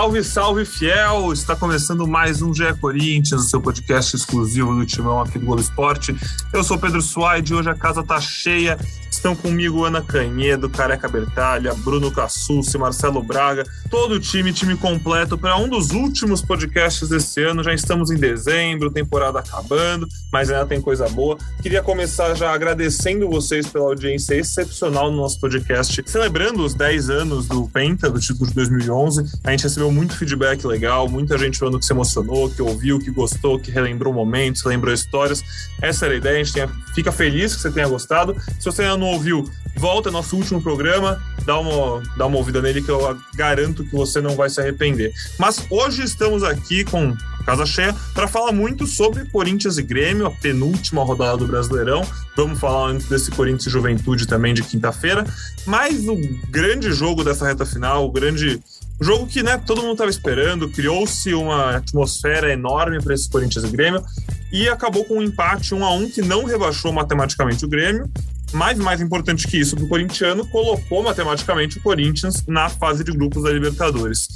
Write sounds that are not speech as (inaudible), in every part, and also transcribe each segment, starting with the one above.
Salve, salve, fiel! Está começando mais um GE Corinthians, o seu podcast exclusivo do Timão aqui do Globo Esporte. Eu sou Pedro Suaide e hoje a casa tá cheia Estão comigo Ana Canhedo, Careca Bertalha, Bruno Cassucci, Marcelo Braga, todo o time, time completo para um dos últimos podcasts desse ano. Já estamos em dezembro, temporada acabando, mas ainda tem coisa boa. Queria começar já agradecendo vocês pela audiência excepcional no nosso podcast, celebrando os 10 anos do Penta, do título de 2011. A gente recebeu muito feedback legal, muita gente falando que se emocionou, que ouviu, que gostou, que relembrou momentos, relembrou histórias. Essa era a ideia, a gente tenha, fica feliz que você tenha gostado. Se você ainda não ouviu, volta nosso último programa, dá uma, dá uma ouvida nele que eu garanto que você não vai se arrepender. Mas hoje estamos aqui com casa cheia para falar muito sobre Corinthians e Grêmio, a penúltima rodada do Brasileirão. Vamos falar antes desse Corinthians e Juventude também de quinta-feira. Mas o grande jogo dessa reta final, o grande jogo que né, todo mundo estava esperando, criou-se uma atmosfera enorme para esse Corinthians e Grêmio e acabou com um empate 1 a 1 que não rebaixou matematicamente o Grêmio, mas mais importante que isso o corintiano, colocou matematicamente o Corinthians na fase de grupos da Libertadores.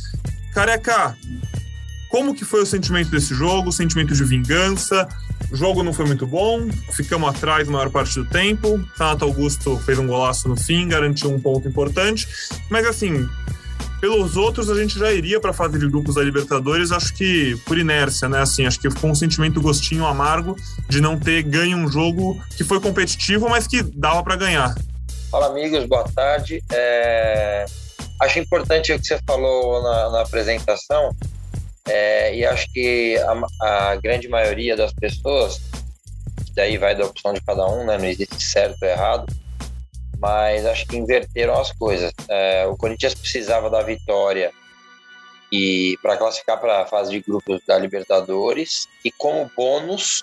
Careca, como que foi o sentimento desse jogo? O sentimento de vingança? O jogo não foi muito bom, ficamos atrás a maior parte do tempo. Renato Augusto fez um golaço no fim, garantiu um ponto importante. Mas assim, pelos outros, a gente já iria para a fase de grupos da Libertadores, acho que por inércia, né? Assim, acho que ficou um sentimento gostinho amargo de não ter ganho um jogo que foi competitivo, mas que dava para ganhar. Fala, amigos, boa tarde. É... Acho importante o que você falou na, na apresentação, é, e acho que a, a, grande maioria das pessoas, daí vai da opção de cada um, né? Não existe certo ou errado mas acho que inverteram as coisas. É, o Corinthians precisava da vitória e para classificar para a fase de grupos da Libertadores e como bônus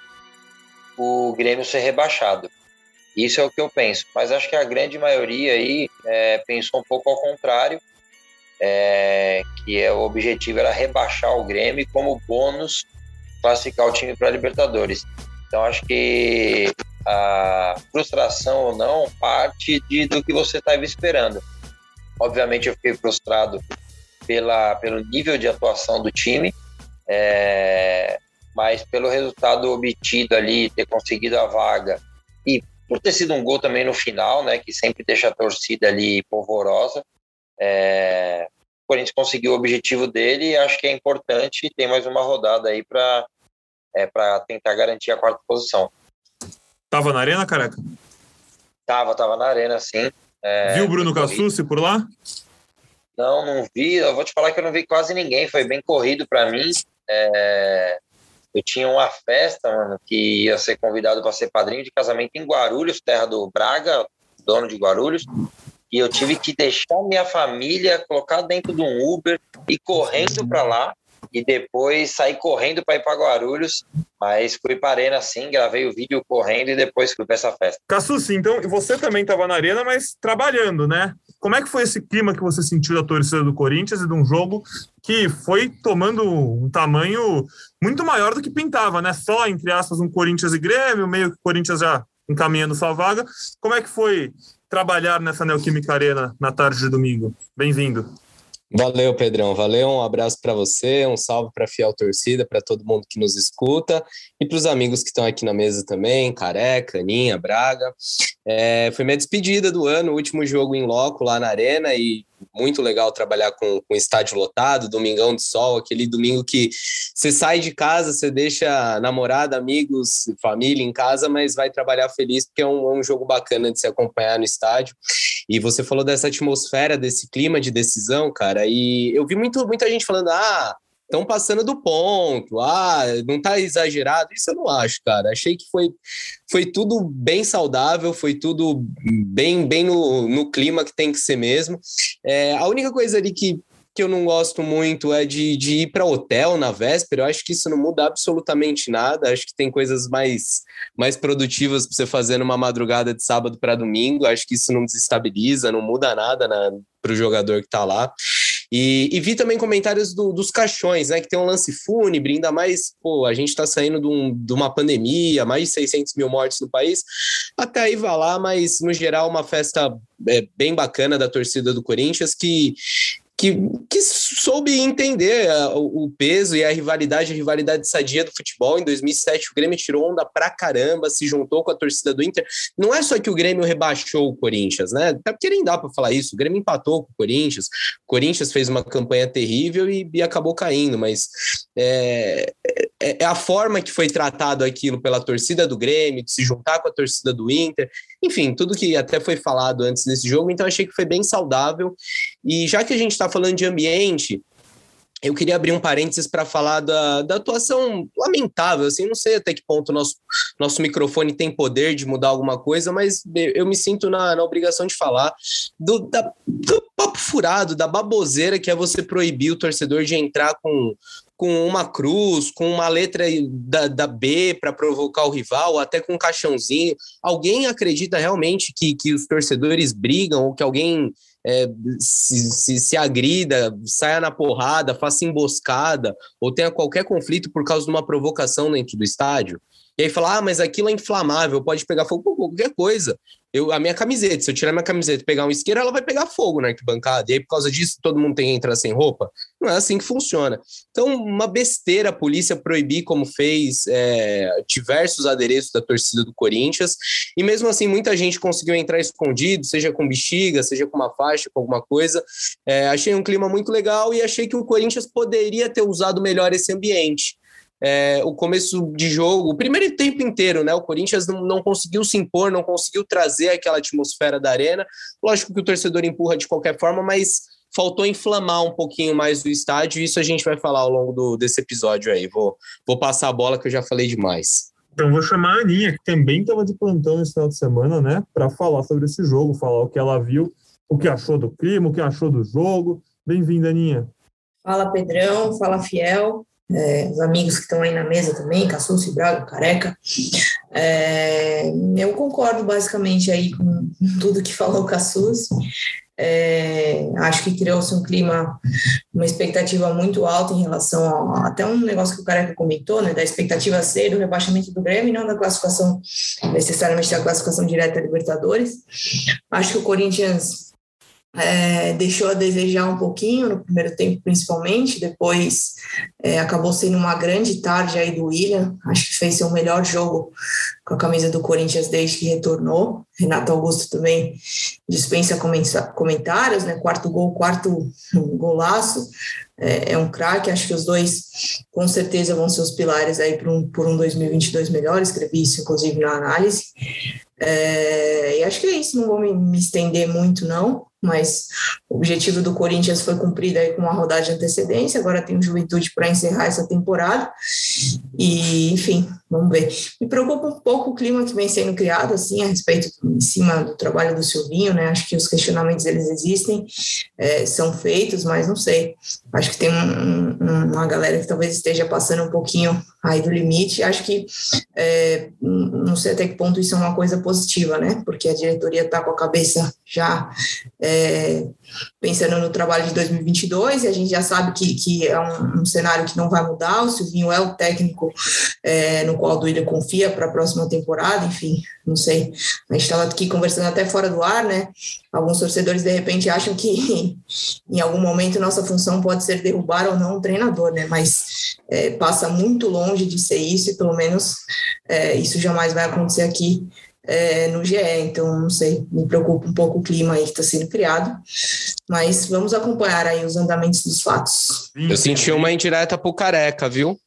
o Grêmio ser rebaixado. Isso é o que eu penso. Mas acho que a grande maioria aí é, pensou um pouco ao contrário, é, que é, o objetivo era rebaixar o Grêmio e como bônus classificar o time para a Libertadores. Então acho que a frustração ou não parte de, do que você estava esperando. Obviamente, eu fiquei frustrado pela, pelo nível de atuação do time, é, mas pelo resultado obtido ali, ter conseguido a vaga e por ter sido um gol também no final, né, que sempre deixa a torcida ali polvorosa. É, o Corinthians conseguiu o objetivo dele e acho que é importante ter mais uma rodada aí para é, tentar garantir a quarta posição. Tava na arena, careca? Tava, tava na arena, sim. É, Viu o Bruno Cassucci por lá? Não, não vi. Eu vou te falar que eu não vi quase ninguém. Foi bem corrido para mim. É, eu tinha uma festa, mano, que ia ser convidado para ser padrinho de casamento em Guarulhos, terra do Braga, dono de Guarulhos. E eu tive que deixar minha família, colocar dentro de um Uber e correndo para lá e depois saí correndo para ir para Guarulhos, mas fui para a arena sim, gravei o vídeo correndo e depois fui para essa festa. Cassucci, então você também estava na arena, mas trabalhando, né? Como é que foi esse clima que você sentiu da torcida do Corinthians e de um jogo que foi tomando um tamanho muito maior do que pintava, né? Só, entre aspas, um Corinthians e Grêmio, meio que o Corinthians já encaminhando sua vaga. Como é que foi trabalhar nessa Neoquímica Arena na tarde de domingo? Bem-vindo. Valeu, Pedrão. Valeu, um abraço para você, um salve para a fiel torcida, para todo mundo que nos escuta e para os amigos que estão aqui na mesa também, Careca, Aninha, Braga. É, foi minha despedida do ano, último jogo em loco lá na Arena e muito legal trabalhar com, com estádio lotado, domingão de sol, aquele domingo que você sai de casa, você deixa namorada, amigos, família em casa, mas vai trabalhar feliz porque é um, é um jogo bacana de se acompanhar no estádio. E você falou dessa atmosfera, desse clima de decisão, cara, e eu vi muito, muita gente falando, ah, estão passando do ponto, ah, não tá exagerado. Isso eu não acho, cara. Achei que foi, foi tudo bem saudável, foi tudo bem, bem no, no clima que tem que ser mesmo. É, a única coisa ali que que eu não gosto muito é de, de ir para hotel na véspera. Eu acho que isso não muda absolutamente nada. Acho que tem coisas mais, mais produtivas para você fazer numa madrugada de sábado para domingo. Acho que isso não desestabiliza, não muda nada para o jogador que está lá. E, e, vi também comentários do, dos caixões, né? Que tem um lance fúnebre, ainda mais, pô, a gente está saindo de, um, de, uma pandemia, mais de 600 mil mortes no país. Até aí vai lá, mas no geral, uma festa é, bem bacana da torcida do Corinthians que que, que soube entender o, o, peso e a rivalidade, a rivalidade sadia do futebol. Em 2007, o Grêmio tirou onda pra caramba, se juntou com a torcida do Inter. Não é só que o Grêmio rebaixou o Corinthians, né? Até porque nem dá para falar isso. O Grêmio empatou com o Corinthians, o Corinthians fez uma campanha terrível e, e acabou caindo, mas é, é, é, a forma que foi tratado aquilo pela torcida do Grêmio, de se juntar com a torcida do Inter, enfim, tudo que até foi falado antes desse jogo, então achei que foi bem saudável. E já que a gente está falando de ambiente, eu queria abrir um parênteses para falar da, da atuação lamentável, assim, não sei até que ponto nosso, nosso microfone tem poder de mudar alguma coisa, mas eu me sinto na, na obrigação de falar do, da, do papo furado, da baboseira que é você proibir o torcedor de entrar com, com uma cruz, com uma letra da, da B para provocar o rival, até com um caixãozinho. Alguém acredita realmente que, que os torcedores brigam ou que alguém é, se, se, se, agrida, saia na porrada, faça emboscada ou tenha qualquer conflito por causa de uma provocação dentro do estádio. E aí fala, ah, mas aquilo é inflamável, pode pegar fogo, qualquer coisa. Eu, a minha camiseta, se eu tirar minha camiseta e pegar um isqueiro, ela vai pegar fogo na arquibancada. E aí, por causa disso, todo mundo tem que entrar sem roupa? Não é assim que funciona. Então, uma besteira a polícia proibir, como fez é, diversos adereços da torcida do Corinthians. E mesmo assim, muita gente conseguiu entrar escondido, seja com bexiga, seja com uma faixa, com alguma coisa. É, achei um clima muito legal e achei que o Corinthians poderia ter usado melhor esse ambiente é, o começo de jogo, o primeiro tempo inteiro, né? O Corinthians não, não conseguiu se impor, não conseguiu trazer aquela atmosfera da arena. Lógico que o torcedor empurra de qualquer forma, mas faltou inflamar um pouquinho mais o estádio, e isso a gente vai falar ao longo do, desse episódio aí. Vou, vou passar a bola que eu já falei demais. Então vou chamar a Aninha, que também estava de plantão nesse final de semana, né? Para falar sobre esse jogo, falar o que ela viu, o que achou do clima, o que achou do jogo. Bem-vinda, Aninha. Fala, Pedrão. Fala, Fiel é, os amigos que estão aí na mesa também, Cassucci, Braga, Careca. É, eu concordo basicamente aí com tudo que (laughs) falou Cassucci. É, acho que criou-se um clima, uma expectativa muito alta em relação a, até um negócio que o Careca comentou, né, da expectativa ser do rebaixamento do Grêmio, não da classificação, necessariamente da classificação direta a Libertadores. Acho que o Corinthians é, deixou a desejar um pouquinho no primeiro tempo, principalmente. Depois é, acabou sendo uma grande tarde aí do William. Acho que fez seu melhor jogo com a camisa do Corinthians desde que retornou. Renato Augusto também dispensa comentários, né? Quarto gol, quarto golaço. É, é um craque. Acho que os dois, com certeza, vão ser os pilares aí por um, por um 2022 melhor. Escrevi isso, inclusive, na análise. É, e acho que é isso. Não vou me, me estender muito, não mas o objetivo do Corinthians foi cumprido aí com uma rodada de antecedência, agora tem o Juventude para encerrar essa temporada, e enfim, vamos ver. Me preocupa um pouco o clima que vem sendo criado, assim, a respeito, em cima do trabalho do Silvinho, né, acho que os questionamentos eles existem, é, são feitos, mas não sei, acho que tem um, um, uma galera que talvez esteja passando um pouquinho aí do limite, acho que, é, não sei até que ponto isso é uma coisa positiva, né, porque a diretoria está com a cabeça já é, pensando no trabalho de 2022, e a gente já sabe que, que é um, um cenário que não vai mudar. O Silvinho é o técnico é, no qual o Duílio confia para a próxima temporada, enfim, não sei. A gente estava aqui conversando até fora do ar, né? Alguns torcedores de repente acham que (laughs) em algum momento nossa função pode ser derrubar ou não o treinador, né? Mas é, passa muito longe de ser isso, e pelo menos é, isso jamais vai acontecer aqui é, no GE, então não sei, me preocupa um pouco o clima aí que está sendo criado, mas vamos acompanhar aí os andamentos dos fatos. Eu senti uma indireta pro Careca, viu?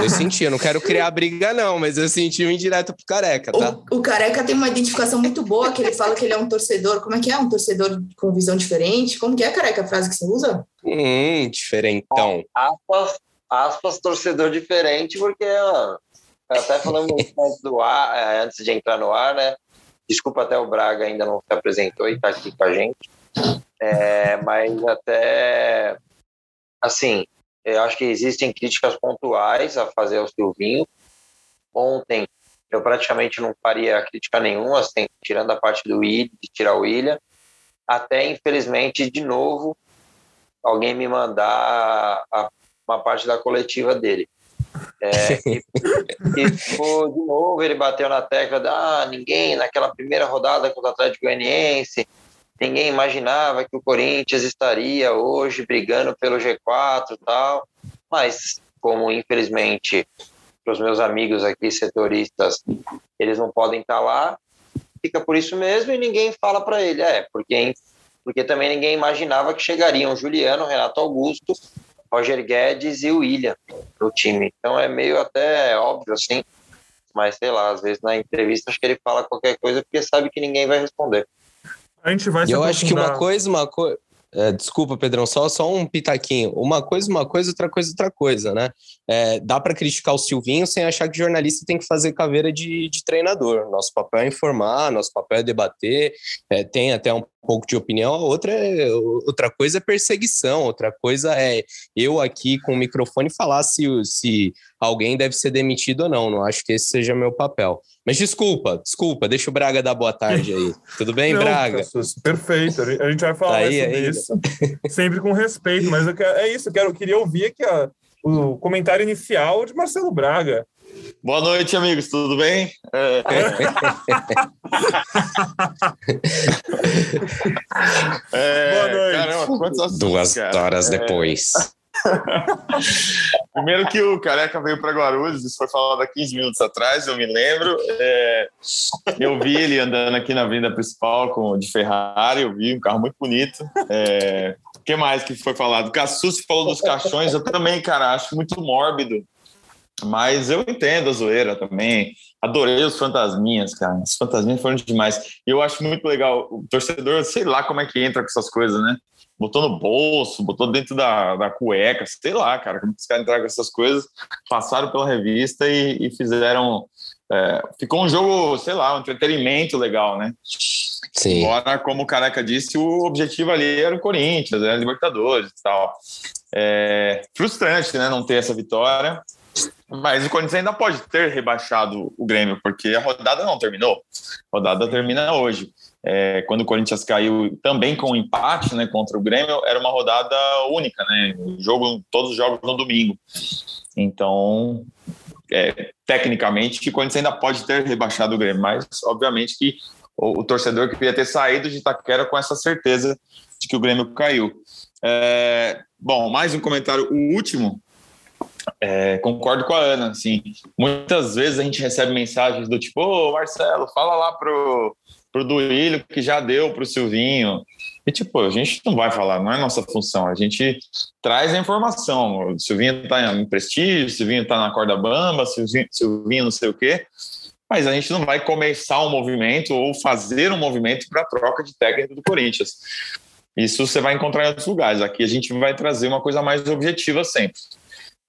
Eu senti, eu não quero criar briga, não, mas eu senti uma indireta pro Careca, tá? O, o, Careca tem uma identificação muito boa, que ele fala que ele é um torcedor, como é que é? Um torcedor com visão diferente? Como que é, Careca, a frase que você usa? Hum, diferentão. Aspas, aspas torcedor diferente, porque ó, até falando antes do ar, é, antes de entrar no ar, né? Desculpa até o Braga ainda não se apresentou e está aqui com a gente. É, mas até assim, eu acho que existem críticas pontuais a fazer ao Silvinho. Ontem eu praticamente não faria crítica nenhuma, assim, tirando a parte do William, de tirar o William. Até, infelizmente, de novo, alguém me mandar a, uma parte da coletiva dele. É, e, e de novo ele bateu na tecla de ah, ninguém naquela primeira rodada contra o Atlético Goianiense ninguém imaginava que o Corinthians estaria hoje brigando pelo G4 e tal, mas como infelizmente para os meus amigos aqui setoristas, eles não podem estar lá, fica por isso mesmo e ninguém fala para ele, é, porque porque também ninguém imaginava que chegariam Juliano, Renato Augusto, Roger Guedes e o William no time. Então é meio até óbvio assim, mas sei lá, às vezes na entrevista acho que ele fala qualquer coisa porque sabe que ninguém vai responder. A gente vai Eu acho que uma coisa, uma coisa. É, desculpa, Pedrão, só, só um pitaquinho. Uma coisa, uma coisa, outra coisa, outra coisa, né? É, dá para criticar o Silvinho sem achar que jornalista tem que fazer caveira de, de treinador. Nosso papel é informar, nosso papel é debater, é, tem até um pouco de opinião, outra, é, outra coisa é perseguição, outra coisa é eu aqui com o microfone falar se, se alguém deve ser demitido ou não. Não acho que esse seja meu papel. Mas desculpa, desculpa, deixa o Braga dar boa tarde aí. Tudo bem, (laughs) não, Braga? Perfeito, a gente vai falar tá aí, sobre aí. isso, sempre com respeito, mas quero, é isso, eu, quero, eu queria ouvir aqui a, o comentário inicial de Marcelo Braga. Boa noite, amigos, tudo bem? É... (laughs) é... Boa noite. Caramba, assuntos, Duas horas é... depois. (laughs) Primeiro que o Careca veio para Guarulhos, isso foi falado há 15 minutos atrás, eu me lembro. É... eu vi ele andando aqui na avenida principal com, de Ferrari, eu vi um carro muito bonito. É... O que mais que foi falado? Cassus falou dos caixões, eu também, cara, acho muito mórbido mas eu entendo a zoeira também. Adorei os fantasminhas, cara. Os fantasminhas foram demais. E eu acho muito legal. O torcedor, sei lá como é que entra com essas coisas, né? Botou no bolso, botou dentro da, da cueca, sei lá, cara, como os caras entraram com essas coisas. Passaram pela revista e, e fizeram. É, ficou um jogo, sei lá, um entretenimento legal, né? Sim. Embora, como o Careca disse, o objetivo ali era o Corinthians, era Libertadores e tal. É frustrante, né, não ter essa vitória. Mas o Corinthians ainda pode ter rebaixado o Grêmio, porque a rodada não terminou. A rodada termina hoje. É, quando o Corinthians caiu também com um empate né, contra o Grêmio, era uma rodada única, né? O jogo, todos os jogos no domingo. Então, é, tecnicamente, o Corinthians ainda pode ter rebaixado o Grêmio, mas obviamente que o, o torcedor queria ter saído de Itaquera com essa certeza de que o Grêmio caiu. É, bom, mais um comentário, o último, é, concordo com a Ana, assim, muitas vezes a gente recebe mensagens do tipo, ô Marcelo, fala lá pro, pro Duílio que já deu pro Silvinho, e tipo, a gente não vai falar, não é nossa função, a gente traz a informação, o Silvinho tá em prestígio, o Silvinho tá na corda bamba, o Silvinho, Silvinho não sei o quê, mas a gente não vai começar um movimento ou fazer um movimento para troca de técnico do Corinthians. Isso você vai encontrar em outros lugares. Aqui a gente vai trazer uma coisa mais objetiva sempre.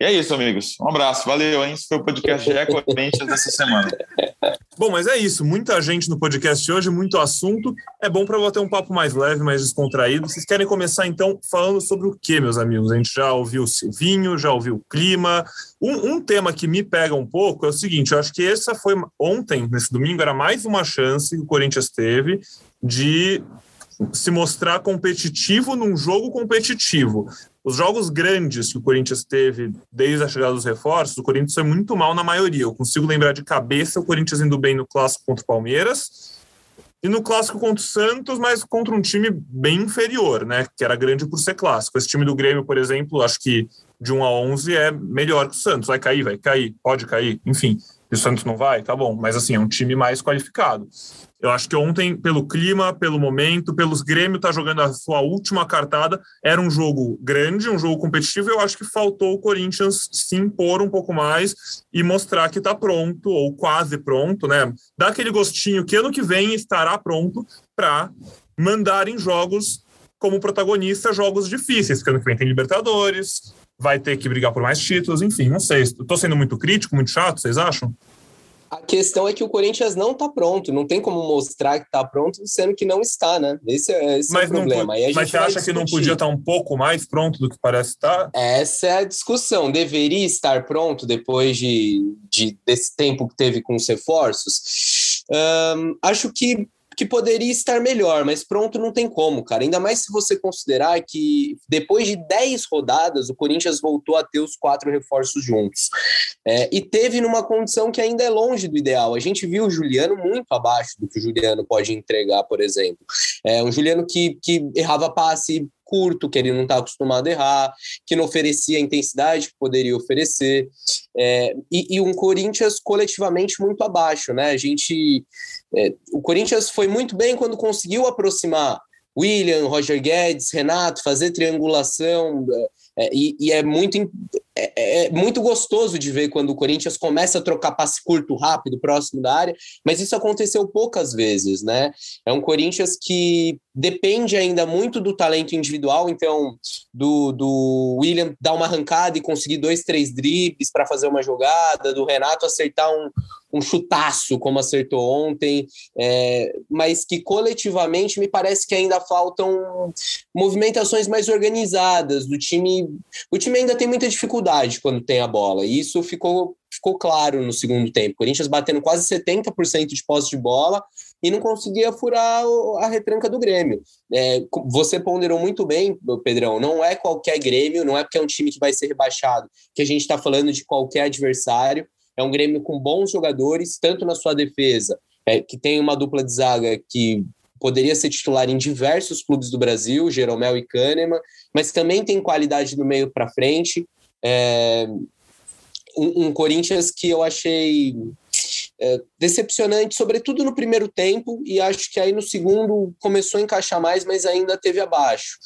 E é isso, amigos. Um abraço. Valeu, hein? Esse foi o podcast GE Corinthians dessa semana. Bom, mas é isso. Muita gente no podcast hoje, muito assunto. É bom para bater um papo mais leve, mais descontraído. Vocês querem começar, então, falando sobre o que, meus amigos? A gente já ouviu o Silvinho, já ouviu o clima. Um, um tema que me pega um pouco é o seguinte: eu acho que essa foi ontem, nesse domingo, era mais uma chance que o Corinthians teve de se mostrar competitivo num jogo competitivo. Os jogos grandes que o Corinthians teve desde a chegada dos reforços, o Corinthians foi muito mal na maioria. Eu consigo lembrar de cabeça o Corinthians indo bem no clássico contra o Palmeiras e no clássico contra o Santos, mas contra um time bem inferior, né? Que era grande por ser clássico. Esse time do Grêmio, por exemplo, acho que de 1 a 11 é melhor que o Santos. Vai cair, vai cair, pode cair, enfim. E o Santos não vai, tá bom. Mas assim, é um time mais qualificado. Eu acho que ontem, pelo clima, pelo momento, pelos Grêmio tá jogando a sua última cartada, era um jogo grande, um jogo competitivo. Eu acho que faltou o Corinthians se impor um pouco mais e mostrar que está pronto, ou quase pronto, né? Dar aquele gostinho que ano que vem estará pronto para mandar em jogos como protagonista jogos difíceis, porque ano que vem tem Libertadores, vai ter que brigar por mais títulos, enfim, não sei. Estou sendo muito crítico, muito chato, vocês acham? A questão é que o Corinthians não está pronto, não tem como mostrar que está pronto, sendo que não está, né? Esse, é, esse é o problema. Não, mas você acha discutir. que não podia estar tá um pouco mais pronto do que parece estar? Essa é a discussão. Deveria estar pronto depois de, de desse tempo que teve com os reforços? Um, acho que que poderia estar melhor, mas pronto, não tem como, cara. Ainda mais se você considerar que depois de 10 rodadas, o Corinthians voltou a ter os quatro reforços juntos. É, e teve numa condição que ainda é longe do ideal. A gente viu o Juliano muito abaixo do que o Juliano pode entregar, por exemplo. É um Juliano que, que errava passe curto, que ele não está acostumado a errar, que não oferecia a intensidade que poderia oferecer, é, e, e, um Corinthians coletivamente muito abaixo, né? A gente, é, o Corinthians foi muito bem quando conseguiu aproximar William, Roger Guedes, Renato, fazer triangulação, é, e, e, é muito é, é, é, muito gostoso de ver quando o Corinthians começa a trocar passe curto, rápido, próximo da área, mas isso aconteceu poucas vezes, né? É um Corinthians que depende ainda muito do talento individual, então, do, do William dar uma arrancada e conseguir dois, três dribles para fazer uma jogada, do Renato acertar um, um chutaço, como acertou ontem, é, mas que coletivamente me parece que ainda faltam movimentações mais organizadas do time. O time ainda tem muita dificuldade quando tem a bola. E isso ficou, ficou claro no segundo tempo. O Corinthians batendo quase 70% de posse de bola e não conseguia furar a retranca do Grêmio. É, você ponderou muito bem, Pedrão, não é qualquer Grêmio, não é porque é um time que vai ser rebaixado que a gente está falando de qualquer adversário. É um Grêmio com bons jogadores, tanto na sua defesa, é, que tem uma dupla de zaga que poderia ser titular em diversos clubes do Brasil, Jeromel e Kahneman, mas também tem qualidade do meio para frente. É, um, um, Corinthians que eu achei é, decepcionante, sobretudo no primeiro tempo, e acho que aí no segundo começou a encaixar mais, mas ainda teve abaixo.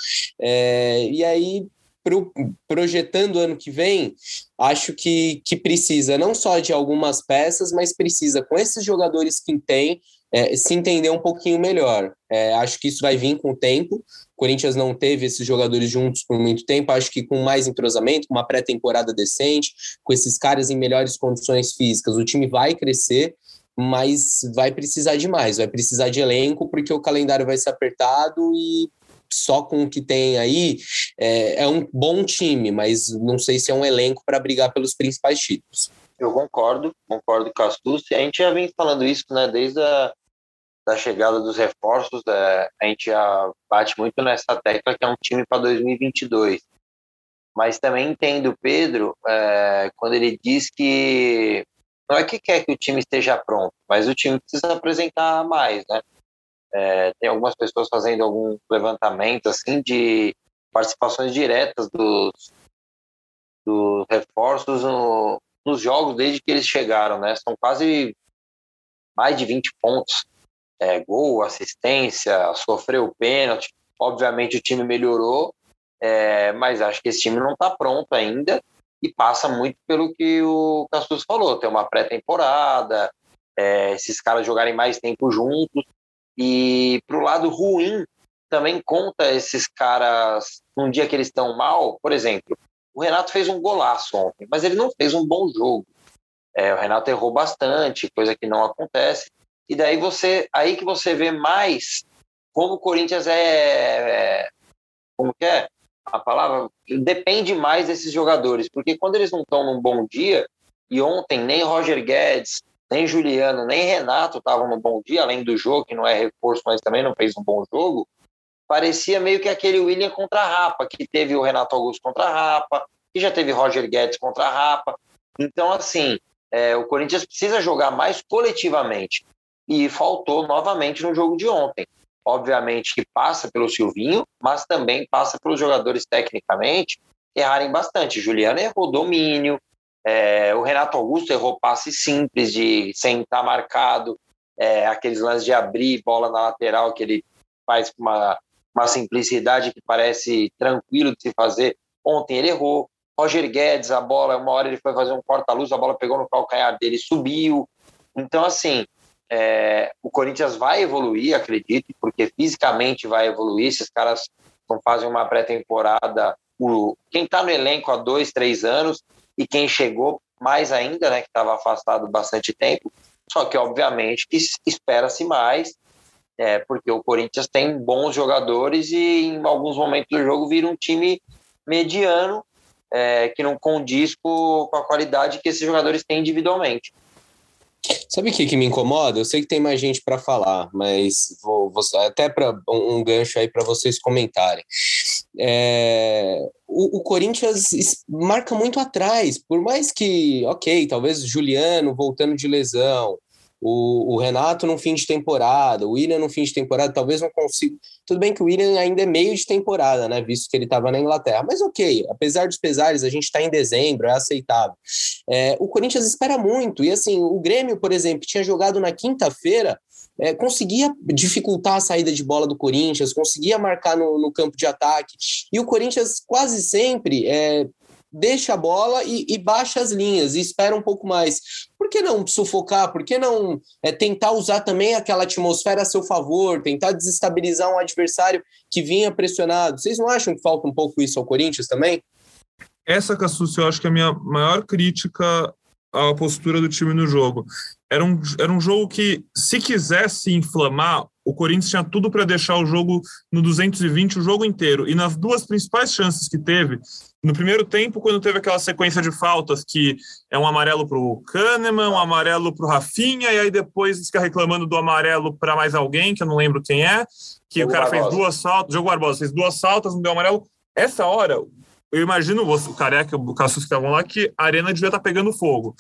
É, e aí, pro, projetando ano que vem, acho que, que precisa não só de algumas peças, mas precisa, com esses jogadores que tem, é, se entender um pouquinho melhor. É, acho que isso vai vir com o tempo. O Corinthians não teve esses jogadores juntos por muito tempo. Acho que com mais entrosamento, com uma pré-temporada decente, com esses caras em melhores condições físicas, o time vai crescer, mas vai precisar de mais. Vai precisar de elenco, porque o calendário vai ser apertado e só com o que tem aí é, é um bom time, mas não sei se é um elenco para brigar pelos principais títulos. Eu concordo, concordo com a Astúcia. A gente já vem falando isso, né, desde a da chegada dos reforços, é, a gente já bate muito nessa tecla que é um time para 2022. Mas também entendo o Pedro é, quando ele diz que não é que quer que o time esteja pronto, mas o time precisa apresentar mais, né? É, tem algumas pessoas fazendo algum levantamento assim de participações diretas dos, dos reforços no, nos jogos desde que eles chegaram, né? São quase mais de 20 pontos é, gol, assistência, sofreu pênalti. Obviamente o time melhorou, é, mas acho que esse time não está pronto ainda e passa muito pelo que o Castus falou. Tem uma pré-temporada, é, esses caras jogarem mais tempo juntos. E para o lado ruim, também conta esses caras num dia que eles estão mal. Por exemplo, o Renato fez um golaço ontem, mas ele não fez um bom jogo. É, o Renato errou bastante, coisa que não acontece. E daí você, aí que você vê mais como o Corinthians é, é como que é a palavra depende mais desses jogadores, porque quando eles não estão num bom dia e ontem nem Roger Guedes, nem Juliano, nem Renato estavam no bom dia, além do jogo que não é reforço, mas também não fez um bom jogo, parecia meio que aquele William contra a Rapa, que teve o Renato Augusto contra a Rapa, que já teve Roger Guedes contra a Rapa. Então, assim, é, o Corinthians precisa jogar mais coletivamente e faltou novamente no jogo de ontem. Obviamente que passa pelo Silvinho, mas também passa pelos jogadores tecnicamente errarem bastante. Juliano errou domínio, é, o Renato Augusto errou passe simples de sem estar marcado, é, aqueles lances de abrir bola na lateral que ele faz com uma, uma simplicidade que parece tranquilo de se fazer. Ontem ele errou. Roger Guedes, a bola, uma hora ele foi fazer um corta-luz, a bola pegou no calcanhar dele, subiu. Então, assim, é, o Corinthians vai evoluir, acredito, porque fisicamente vai evoluir. Esses caras não fazem uma pré-temporada. Quem está no elenco há dois, três anos e quem chegou mais ainda, né, que estava afastado bastante tempo. Só que, obviamente, espera-se mais, é, porque o Corinthians tem bons jogadores e em alguns momentos do jogo vira um time mediano é, que não condiz com a qualidade que esses jogadores têm individualmente. Sabe o que, que me incomoda? Eu sei que tem mais gente para falar, mas vou, vou até para um, um, gancho aí para vocês comentarem. É, o, o, Corinthians marca muito atrás, por mais que, ok, talvez Juliano voltando de lesão, o, o, Renato no fim de temporada, o William no fim de temporada, talvez não consiga. Tudo bem que o William ainda é meio de temporada, né? Visto que ele estava na Inglaterra. Mas ok, apesar dos pesares, a gente está em dezembro, é aceitável. É, o Corinthians espera muito. E assim, o Grêmio, por exemplo, tinha jogado na quinta-feira. É, conseguia dificultar a saída de bola do Corinthians, conseguia marcar no, no campo de ataque. E o Corinthians quase sempre é, deixa a bola e, e, baixa as linhas e espera um pouco mais. Por que não sufocar? Por que não é, tentar usar também aquela atmosfera a seu favor, tentar desestabilizar um adversário que vinha pressionado? Vocês não acham que falta um pouco isso ao Corinthians também? Essa, Cassus, eu acho que é a minha maior crítica à postura do time no jogo. Era um, era um jogo que, se quisesse inflamar, o Corinthians tinha tudo para deixar o jogo no 220 o jogo inteiro. E nas duas principais chances que teve, no primeiro tempo, quando teve aquela sequência de faltas que é um amarelo para o Kahneman, um amarelo para o Rafinha, e aí depois fica reclamando do amarelo para mais alguém, que eu não lembro quem é, que Jogo o cara Barbosa. fez duas faltas, Jogo Barbosa fez duas faltas, não deu amarelo. Essa hora, eu imagino o Careca, o Cassus que estavam lá, que a arena devia estar tá pegando fogo.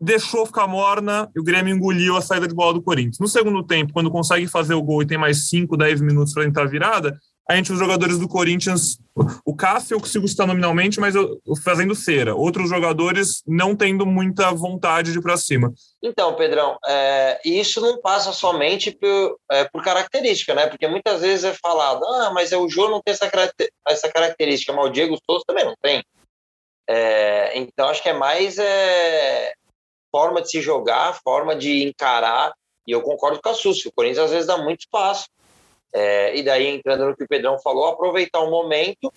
Deixou ficar morna e o Grêmio engoliu a saída de bola do Corinthians. No segundo tempo, quando consegue fazer o gol e tem mais 5, 10 minutos para tentar a virada, a gente, os jogadores do Corinthians, o Cássio eu consigo citar nominalmente, mas eu, fazendo cera. Outros jogadores não tendo muita vontade de ir para cima. Então, Pedrão, é, isso não passa somente por, é, por, característica, né? Porque muitas vezes é falado, ah, mas o Jô não tem essa, essa característica, mas o Diego Souza também não tem. É, então, acho que é mais é, forma de se jogar, forma de encarar, e eu concordo com a Súcio. O Corinthians às vezes dá muito espaço é, e daí, entrando no que o Pedrão falou, aproveitar o momento.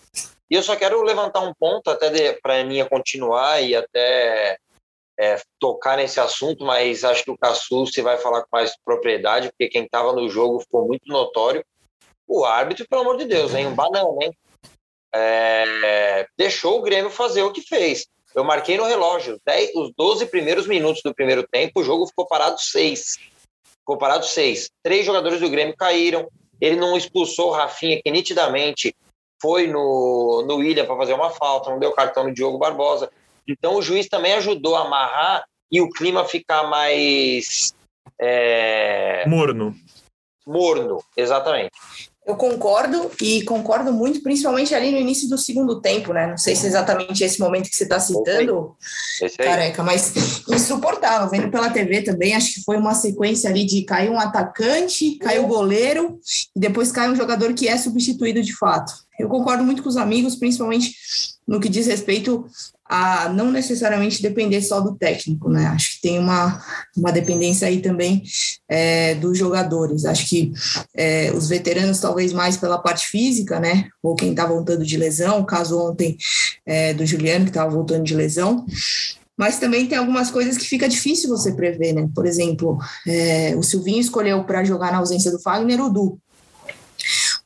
E eu só quero levantar um ponto, até para a Aninha continuar e até é, tocar nesse assunto, mas acho que o Cassu se vai falar com mais propriedade, porque quem estava no jogo ficou muito notório. O árbitro, pelo amor de Deus, hein? um banana, hein? É, deixou o Grêmio fazer o que fez. Eu marquei no relógio, 10, os 12 primeiros minutos do primeiro tempo, o jogo ficou parado seis. Ficou parado seis. Três jogadores do Grêmio caíram, ele não expulsou o Rafinha, que nitidamente foi no, no William para fazer uma falta, não deu cartão no Diogo Barbosa. Então o juiz também ajudou a amarrar e o clima ficar mais. É... Morno. Morno, exatamente. Eu concordo e concordo muito, principalmente ali no início do segundo tempo, né? Não sei se é exatamente esse momento que você está citando, careca, mas insuportável. Vendo pela TV também, acho que foi uma sequência ali de cair um atacante, caiu o goleiro e depois cai um jogador que é substituído de fato. Eu concordo muito com os amigos, principalmente no que diz respeito a não necessariamente depender só do técnico, né? Acho que tem uma, uma dependência aí também é, dos jogadores. Acho que é, os veteranos, talvez mais pela parte física, né? Ou quem está voltando de lesão, o caso ontem é, do Juliano, que estava voltando de lesão. Mas também tem algumas coisas que fica difícil você prever, né? Por exemplo, é, o Silvinho escolheu para jogar na ausência do Fagner o Du.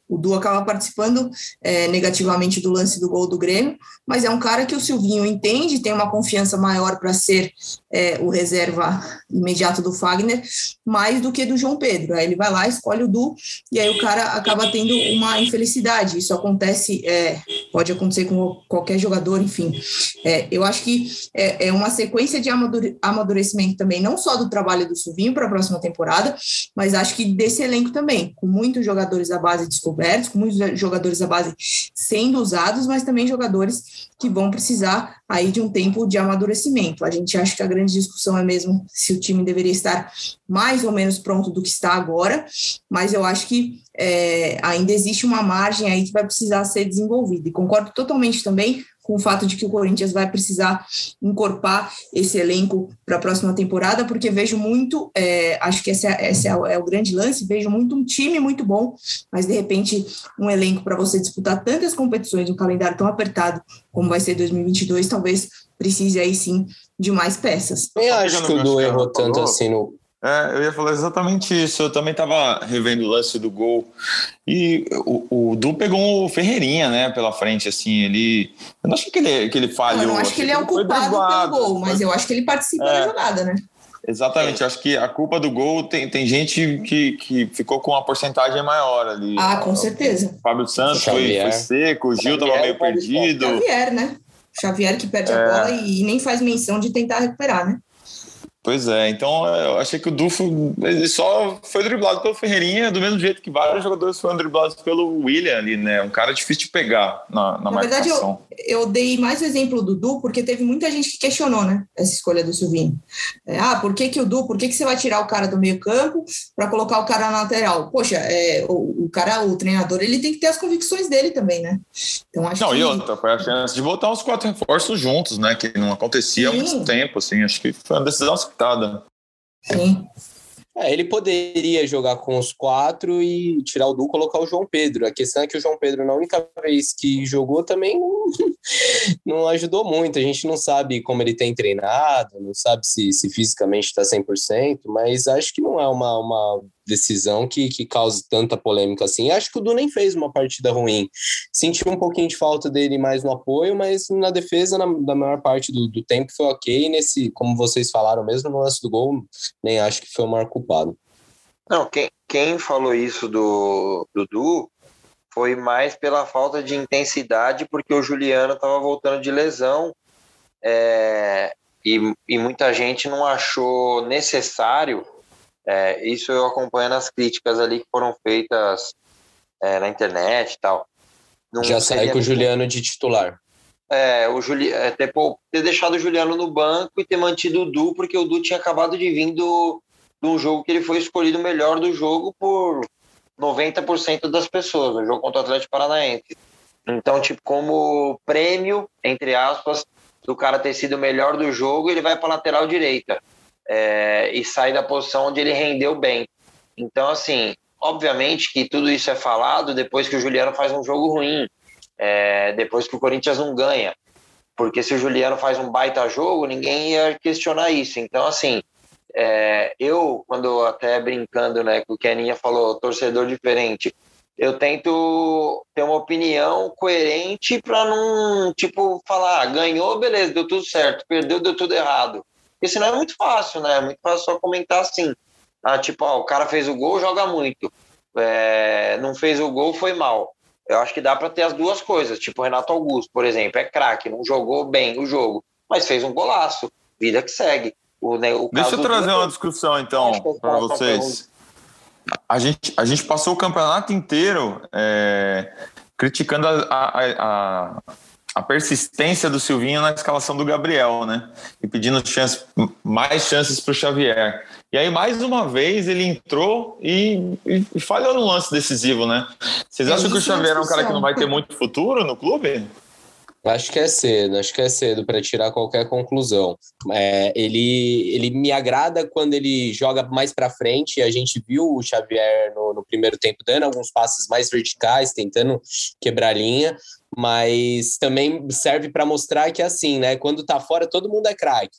O Du acaba participando é, negativamente do lance do gol do Grêmio, mas é um cara que o Silvinho entende, tem uma confiança maior para ser é, o reserva imediato do Fagner, mais do que do João Pedro. Aí ele vai lá, escolhe o Du, e aí o cara acaba tendo uma infelicidade. Isso acontece, é, pode acontecer com qualquer jogador, enfim. É, eu acho que é, é, uma sequência de amadurecimento também, não só do trabalho do Silvinho para a próxima temporada, mas acho que desse elenco também, com muitos jogadores à base descobertos, com muitos jogadores à base sendo usados, mas também jogadores que vão precisar aí de um tempo de amadurecimento. A gente acha que a grande discussão é mesmo se o time deveria estar mais ou menos pronto do que está agora, mas eu acho que é, ainda existe uma margem aí que vai precisar ser desenvolvida. E concordo totalmente também com o fato de que o Corinthians vai precisar encorpar esse elenco para a próxima temporada, porque vejo muito, é, acho que esse, é, esse é, é, o grande lance, vejo muito um time muito bom, mas de repente um elenco para você disputar tantas competições, um calendário tão apertado como vai ser 2022, talvez precise aí sim de mais peças. Eu acho que o Du errou tanto assim no, é, eu ia falar exatamente isso. Eu também estava revendo o lance do gol. E o, o Du pegou o Ferreirinha, né, pela frente, assim. Ele. Eu não acho que ele, que ele falhou. Eu não acho que ele é o culpado pelo gol, mas eu acho que ele participa é. da jogada, né? Exatamente, acho que a culpa do gol tem, tem gente que, que ficou com uma porcentagem maior ali. Ah, com certeza. O Fábio Santos foi, foi, seco, o Gil estava meio perdido. Xavier, né? Xavier que perde é. a bola e nem faz menção de tentar recuperar, né? Pois é, então eu achei que o Dufo ele só foi driblado pelo Ferreirinha, do mesmo jeito que vários jogadores foram driblados pelo William ali, né? Um cara difícil de pegar na, na, na verdade, eu, eu dei mais o exemplo do Du, porque teve muita gente que questionou, né? Essa escolha do Silvinho. É, ah, por que, que o Du, por que, que você vai tirar o cara do meio campo para colocar o cara na lateral? Poxa, é, o, o, cara, o treinador, ele tem que ter as convicções dele também, né? Então acho não, que... e outra, foi a chance de voltar os quatro reforços juntos, né? Que não acontecia Sim. há muito tempo, assim. Acho que foi uma decisão Sim. É, ele poderia jogar com os quatro e tirar o Du colocar o João Pedro. A questão é que o João Pedro, na única vez que jogou, também não, (laughs) não ajudou muito. A gente não sabe como ele tem treinado, não sabe se, se fisicamente está 100%, mas acho que não é uma, uma decisão que, que cause tanta polêmica assim. Acho que o Du nem fez uma partida ruim. Senti um pouquinho de falta dele mais no apoio, mas na defesa, na, na maior parte do, do tempo, foi ok. Nesse, como vocês falaram mesmo, no lance do gol, nem acho que foi o maior culpado. Não, quem, quem falou isso do Du foi mais pela falta de intensidade, porque o Juliano estava voltando de lesão. É, e, e muita gente não achou necessário é, isso eu acompanho nas críticas ali que foram feitas é, na internet e tal. Não Já sai com o Juliano de titular. É, o Juli... É, ter, ter deixado o Juliano no banco e ter mantido o Du, porque o Du tinha acabado de vir do, de um jogo que ele foi escolhido o melhor do jogo por 90% das pessoas, no jogo contra o Atlético Paranaense. Então, tipo, como prêmio, entre aspas, do cara ter sido o melhor do jogo, ele vai para lateral direita é, e sai da posição onde ele rendeu bem. Então, assim, obviamente que tudo isso é falado depois que o Juliano faz um jogo ruim, é, depois que o Corinthians não ganha. Porque se o Juliano faz um baita jogo, ninguém ia questionar isso. Então, assim, é, eu, quando até brincando, né, que o Keninha falou, torcedor diferente, eu tento ter uma opinião coerente para não, tipo, falar, ah, ganhou, beleza, deu tudo certo, perdeu, deu tudo errado. Porque senão é muito fácil, né? É muito fácil só comentar assim. Ah, tipo, ó, o cara fez o gol, joga muito. É, não fez o gol, foi mal. Eu acho que dá para ter as duas coisas. Tipo, o Renato Augusto, por exemplo, é craque, não jogou bem o jogo, mas fez um golaço. Vida que segue. O, né, o Deixa eu trazer uma discussão, então, para vocês. A gente, a gente passou o campeonato inteiro é, criticando a, a, a, a persistência do Silvinho na escalação do Gabriel, né? E pedindo chance, mais chances para o Xavier. E aí, mais uma vez, ele entrou e, e falhou no lance decisivo, né? Vocês acham que o Xavier é um cara que não vai ter muito futuro no clube? Acho que é cedo, acho que é cedo para tirar qualquer conclusão. É, ele, ele me agrada quando ele joga mais para frente. A gente viu o Xavier no, no, primeiro tempo dando alguns passos mais verticais, tentando quebrar linha, mas também serve para mostrar que assim, né? Quando tá fora, todo mundo é craque.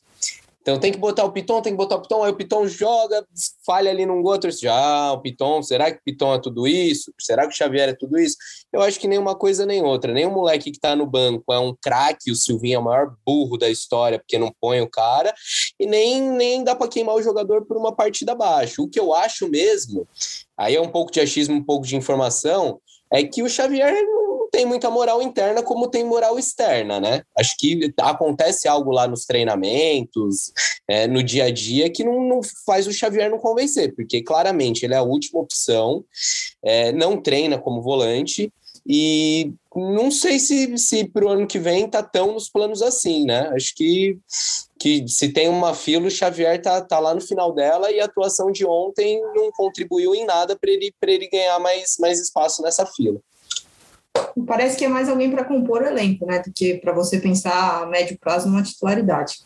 Então tem que botar o Piton, tem que botar o Piton, aí o Piton joga, falha ali num gol, já, ah, o Piton, será que o Piton é tudo isso? Será que o Xavier é tudo isso? Eu acho que nem uma coisa nem outra. Nem o moleque que tá no banco é um craque, o Silvinho é o maior burro da história, porque não põe o cara, e nem, nem dá para queimar o jogador por uma partida abaixo. O que eu acho mesmo, aí é um pouco de achismo, um pouco de informação, é que o Xavier não tem muita moral interna como tem moral externa, né? Acho que acontece algo lá nos treinamentos, é, no dia a dia, que não, não, faz o Xavier não convencer, porque claramente ele é a última opção, é, não treina como volante, e não sei se, se para o ano que vem tá tão nos planos assim, né? Acho que, que se tem uma fila, o Xavier tá, tá lá no final dela e a atuação de ontem não contribuiu em nada para ele, ele ganhar mais, mais espaço nessa fila. Parece que é mais alguém para compor o elenco, né? Do que para você pensar a médio prazo numa titularidade.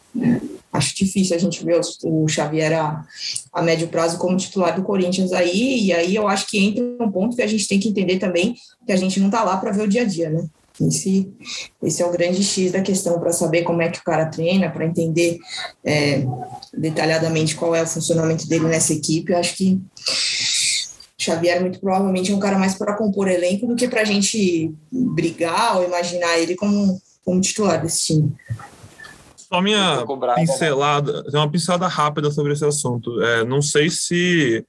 Acho difícil a gente ver o Xavier a, a médio prazo como titular do Corinthians aí, e aí eu acho que entra um ponto que a gente tem que entender também que a gente não está lá para ver o dia a dia, né? Esse, esse é o grande X da questão para saber como é que o cara treina, para entender é, detalhadamente qual é o funcionamento dele nessa equipe. Eu acho que Xavier muito provavelmente é um cara mais para compor elenco do que para a gente brigar ou imaginar ele como, como titular desse time. Só minha pincelada, tem uma pincelada rápida sobre esse assunto. É, não sei se.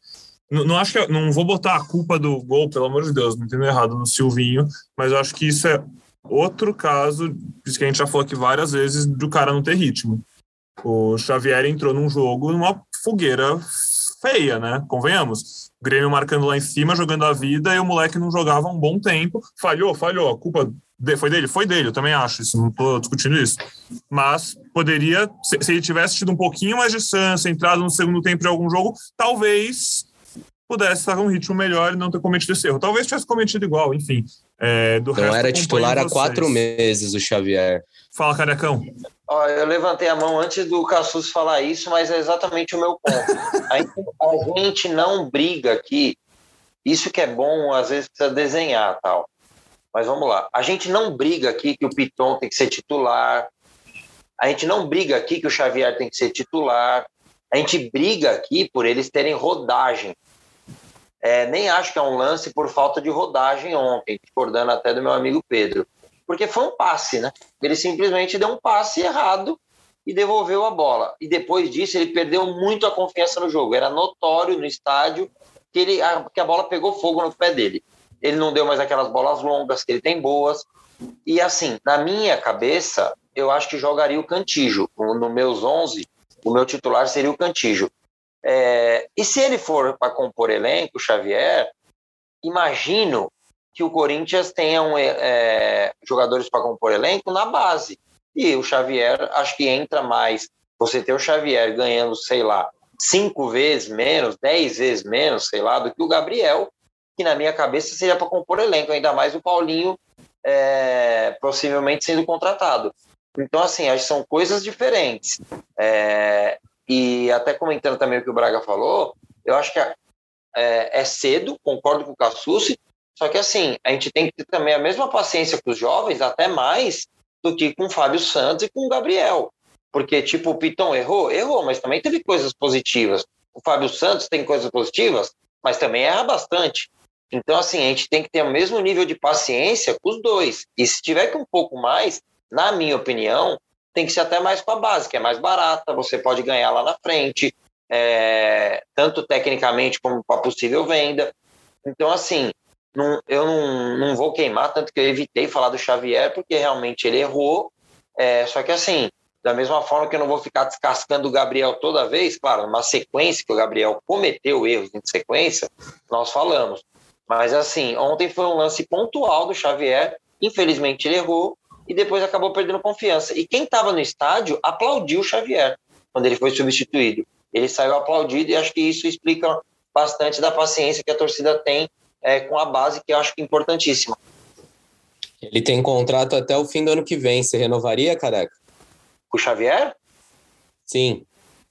Não, não acho que. Não vou botar a culpa do gol, pelo amor de Deus, não entendo errado no Silvinho, mas eu acho que isso é outro caso, isso que a gente já falou aqui várias vezes, do cara não ter ritmo. O Xavier entrou num jogo numa fogueira feia, né? Convenhamos. O Grêmio marcando lá em cima, jogando a vida, e o moleque não jogava um bom tempo. Falhou, falhou. A culpa foi dele? Foi dele, eu também acho isso, não estou discutindo isso. Mas poderia, se, se, ele tivesse tido um pouquinho mais de chance, entrado no segundo tempo de algum jogo, talvez pudesse estar com um ritmo melhor e não ter cometido esse erro. Talvez tivesse cometido igual, enfim. É, do não resto, era titular há quatro meses o Xavier. Fala, Carecão. Ó, eu levantei a mão antes do Cassus falar isso, mas é exatamente o meu ponto. a, a gente não briga aqui. Isso que é bom, às vezes precisa desenhar tal. Mas vamos lá. A gente não briga aqui que o Piton tem que ser titular. A gente não briga aqui que o Xavier tem que ser titular. A gente briga aqui por eles terem rodagem. É, nem acho que é um lance por falta de rodagem ontem, discordando até do meu amigo Pedro. Porque foi um passe, né? Ele simplesmente deu um passe errado e devolveu a bola. E depois disso, ele perdeu muito a confiança no jogo. Era notório no estádio que, ele, a, que a bola pegou fogo no pé dele. Ele não deu mais aquelas bolas longas, que ele tem boas. E assim, na minha cabeça, eu acho que jogaria o Cantijo. No meus 11, o meu titular seria o Cantijo. É, e se ele for para compor elenco, Xavier, imagino que o Corinthians tenha um, é, jogadores para compor elenco na base. E o Xavier, acho que entra mais. Você ter o Xavier ganhando, sei lá, cinco vezes menos, dez vezes menos, sei lá, do que o Gabriel, que na minha cabeça seria para compor elenco, ainda mais o Paulinho é, possivelmente sendo contratado. Então, assim, acho que são coisas diferentes. É, e até comentando também o que o Braga falou, eu acho que é, é cedo, concordo com o Cassucci, só que assim, a gente tem que ter também a mesma paciência com os jovens, até mais do que com o Fábio Santos e com o Gabriel. Porque, tipo, o Piton errou? Errou, mas também teve coisas positivas. O Fábio Santos tem coisas positivas, mas também erra bastante. Então, assim, a gente tem que ter o mesmo nível de paciência com os dois. E se tiver que um pouco mais, na minha opinião, tem que ser até mais com a base, que é mais barata, você pode ganhar lá na frente, é, tanto tecnicamente como com a possível venda. Então, assim, não, eu não, não vou queimar, tanto que eu evitei falar do Xavier, porque realmente ele errou. É, só que, assim, da mesma forma que eu não vou ficar descascando o Gabriel toda vez, claro, numa sequência que o Gabriel cometeu erros em sequência, nós falamos. Mas, assim, ontem foi um lance pontual do Xavier, infelizmente ele errou, e depois acabou perdendo confiança. E quem estava no estádio aplaudiu o Xavier quando ele foi substituído. Ele saiu aplaudido e acho que isso explica bastante da paciência que a torcida tem é, com a base, que eu acho que é importantíssima. Ele tem contrato até o fim do ano que vem. Você renovaria, careca? Com o Xavier? Sim.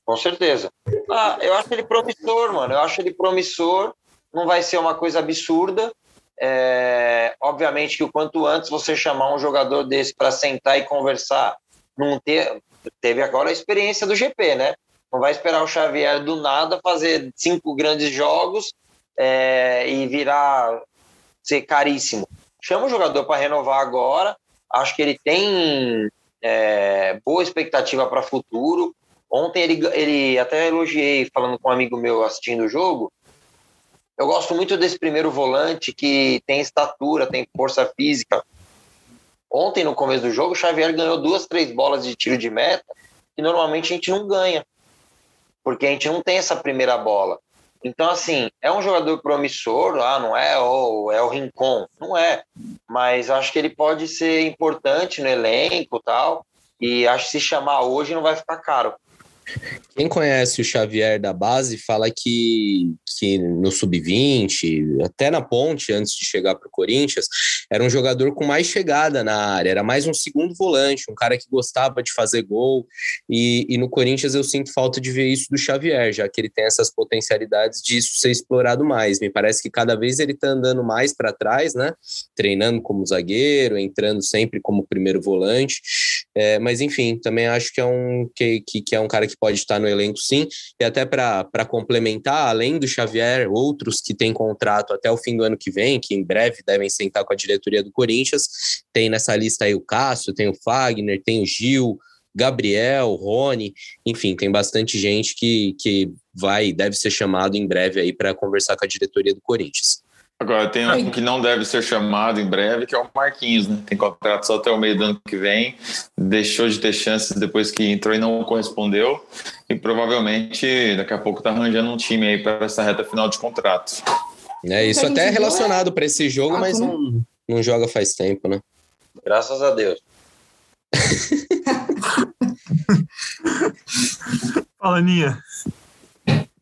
Com certeza. Ah, eu acho ele promissor, mano. Eu acho ele promissor. Não vai ser uma coisa absurda. É, obviamente que o quanto antes você chamar um jogador desse para sentar e conversar, não ter, teve agora a experiência do GP, né? Não vai esperar o Xavier do nada fazer cinco grandes jogos é, e virar ser caríssimo. Chama o jogador para renovar agora. Acho que ele tem é, boa expectativa para futuro. Ontem ele, ele até elogiei falando com um amigo meu assistindo o jogo eu gosto muito desse primeiro volante que tem estatura, tem força física. Ontem, no começo do jogo, o Xavier ganhou duas, três bolas de tiro de meta que normalmente a gente não ganha, porque a gente não tem essa primeira bola. Então, assim, é um jogador promissor, ah, não é o, é o Rincon, não é, mas acho que ele pode ser importante no elenco tal, e acho que se chamar hoje não vai ficar caro. Quem conhece o Xavier da base fala que, que no sub-20, até na ponte, antes de chegar para o Corinthians, era um jogador com mais chegada na área, era mais um segundo volante, um cara que gostava de fazer gol. E, e no Corinthians eu sinto falta de ver isso do Xavier, já que ele tem essas potencialidades de isso ser explorado mais. Me parece que cada vez ele está andando mais para trás, né? Treinando como zagueiro, entrando sempre como primeiro volante. É, mas enfim, também acho que é um que, que, que é um cara que pode estar no elenco sim. E até para complementar, além do Xavier, outros que têm contrato até o fim do ano que vem, que em breve devem sentar com a diretoria do Corinthians, tem nessa lista aí o Cássio, tem o Fagner, tem o Gil, Gabriel, Rony, enfim, tem bastante gente que, que vai, deve ser chamado em breve aí para conversar com a diretoria do Corinthians. Agora, tem um que não deve ser chamado em breve, que é o Marquinhos, né? Tem contrato só até o meio do ano que vem, deixou de ter chances depois que entrou e não correspondeu, e provavelmente daqui a pouco tá arranjando um time aí para essa reta final de contrato. É, isso até é relacionado para esse jogo, mas não, não joga faz tempo, né? Graças a Deus. (laughs) Fala, Ninha.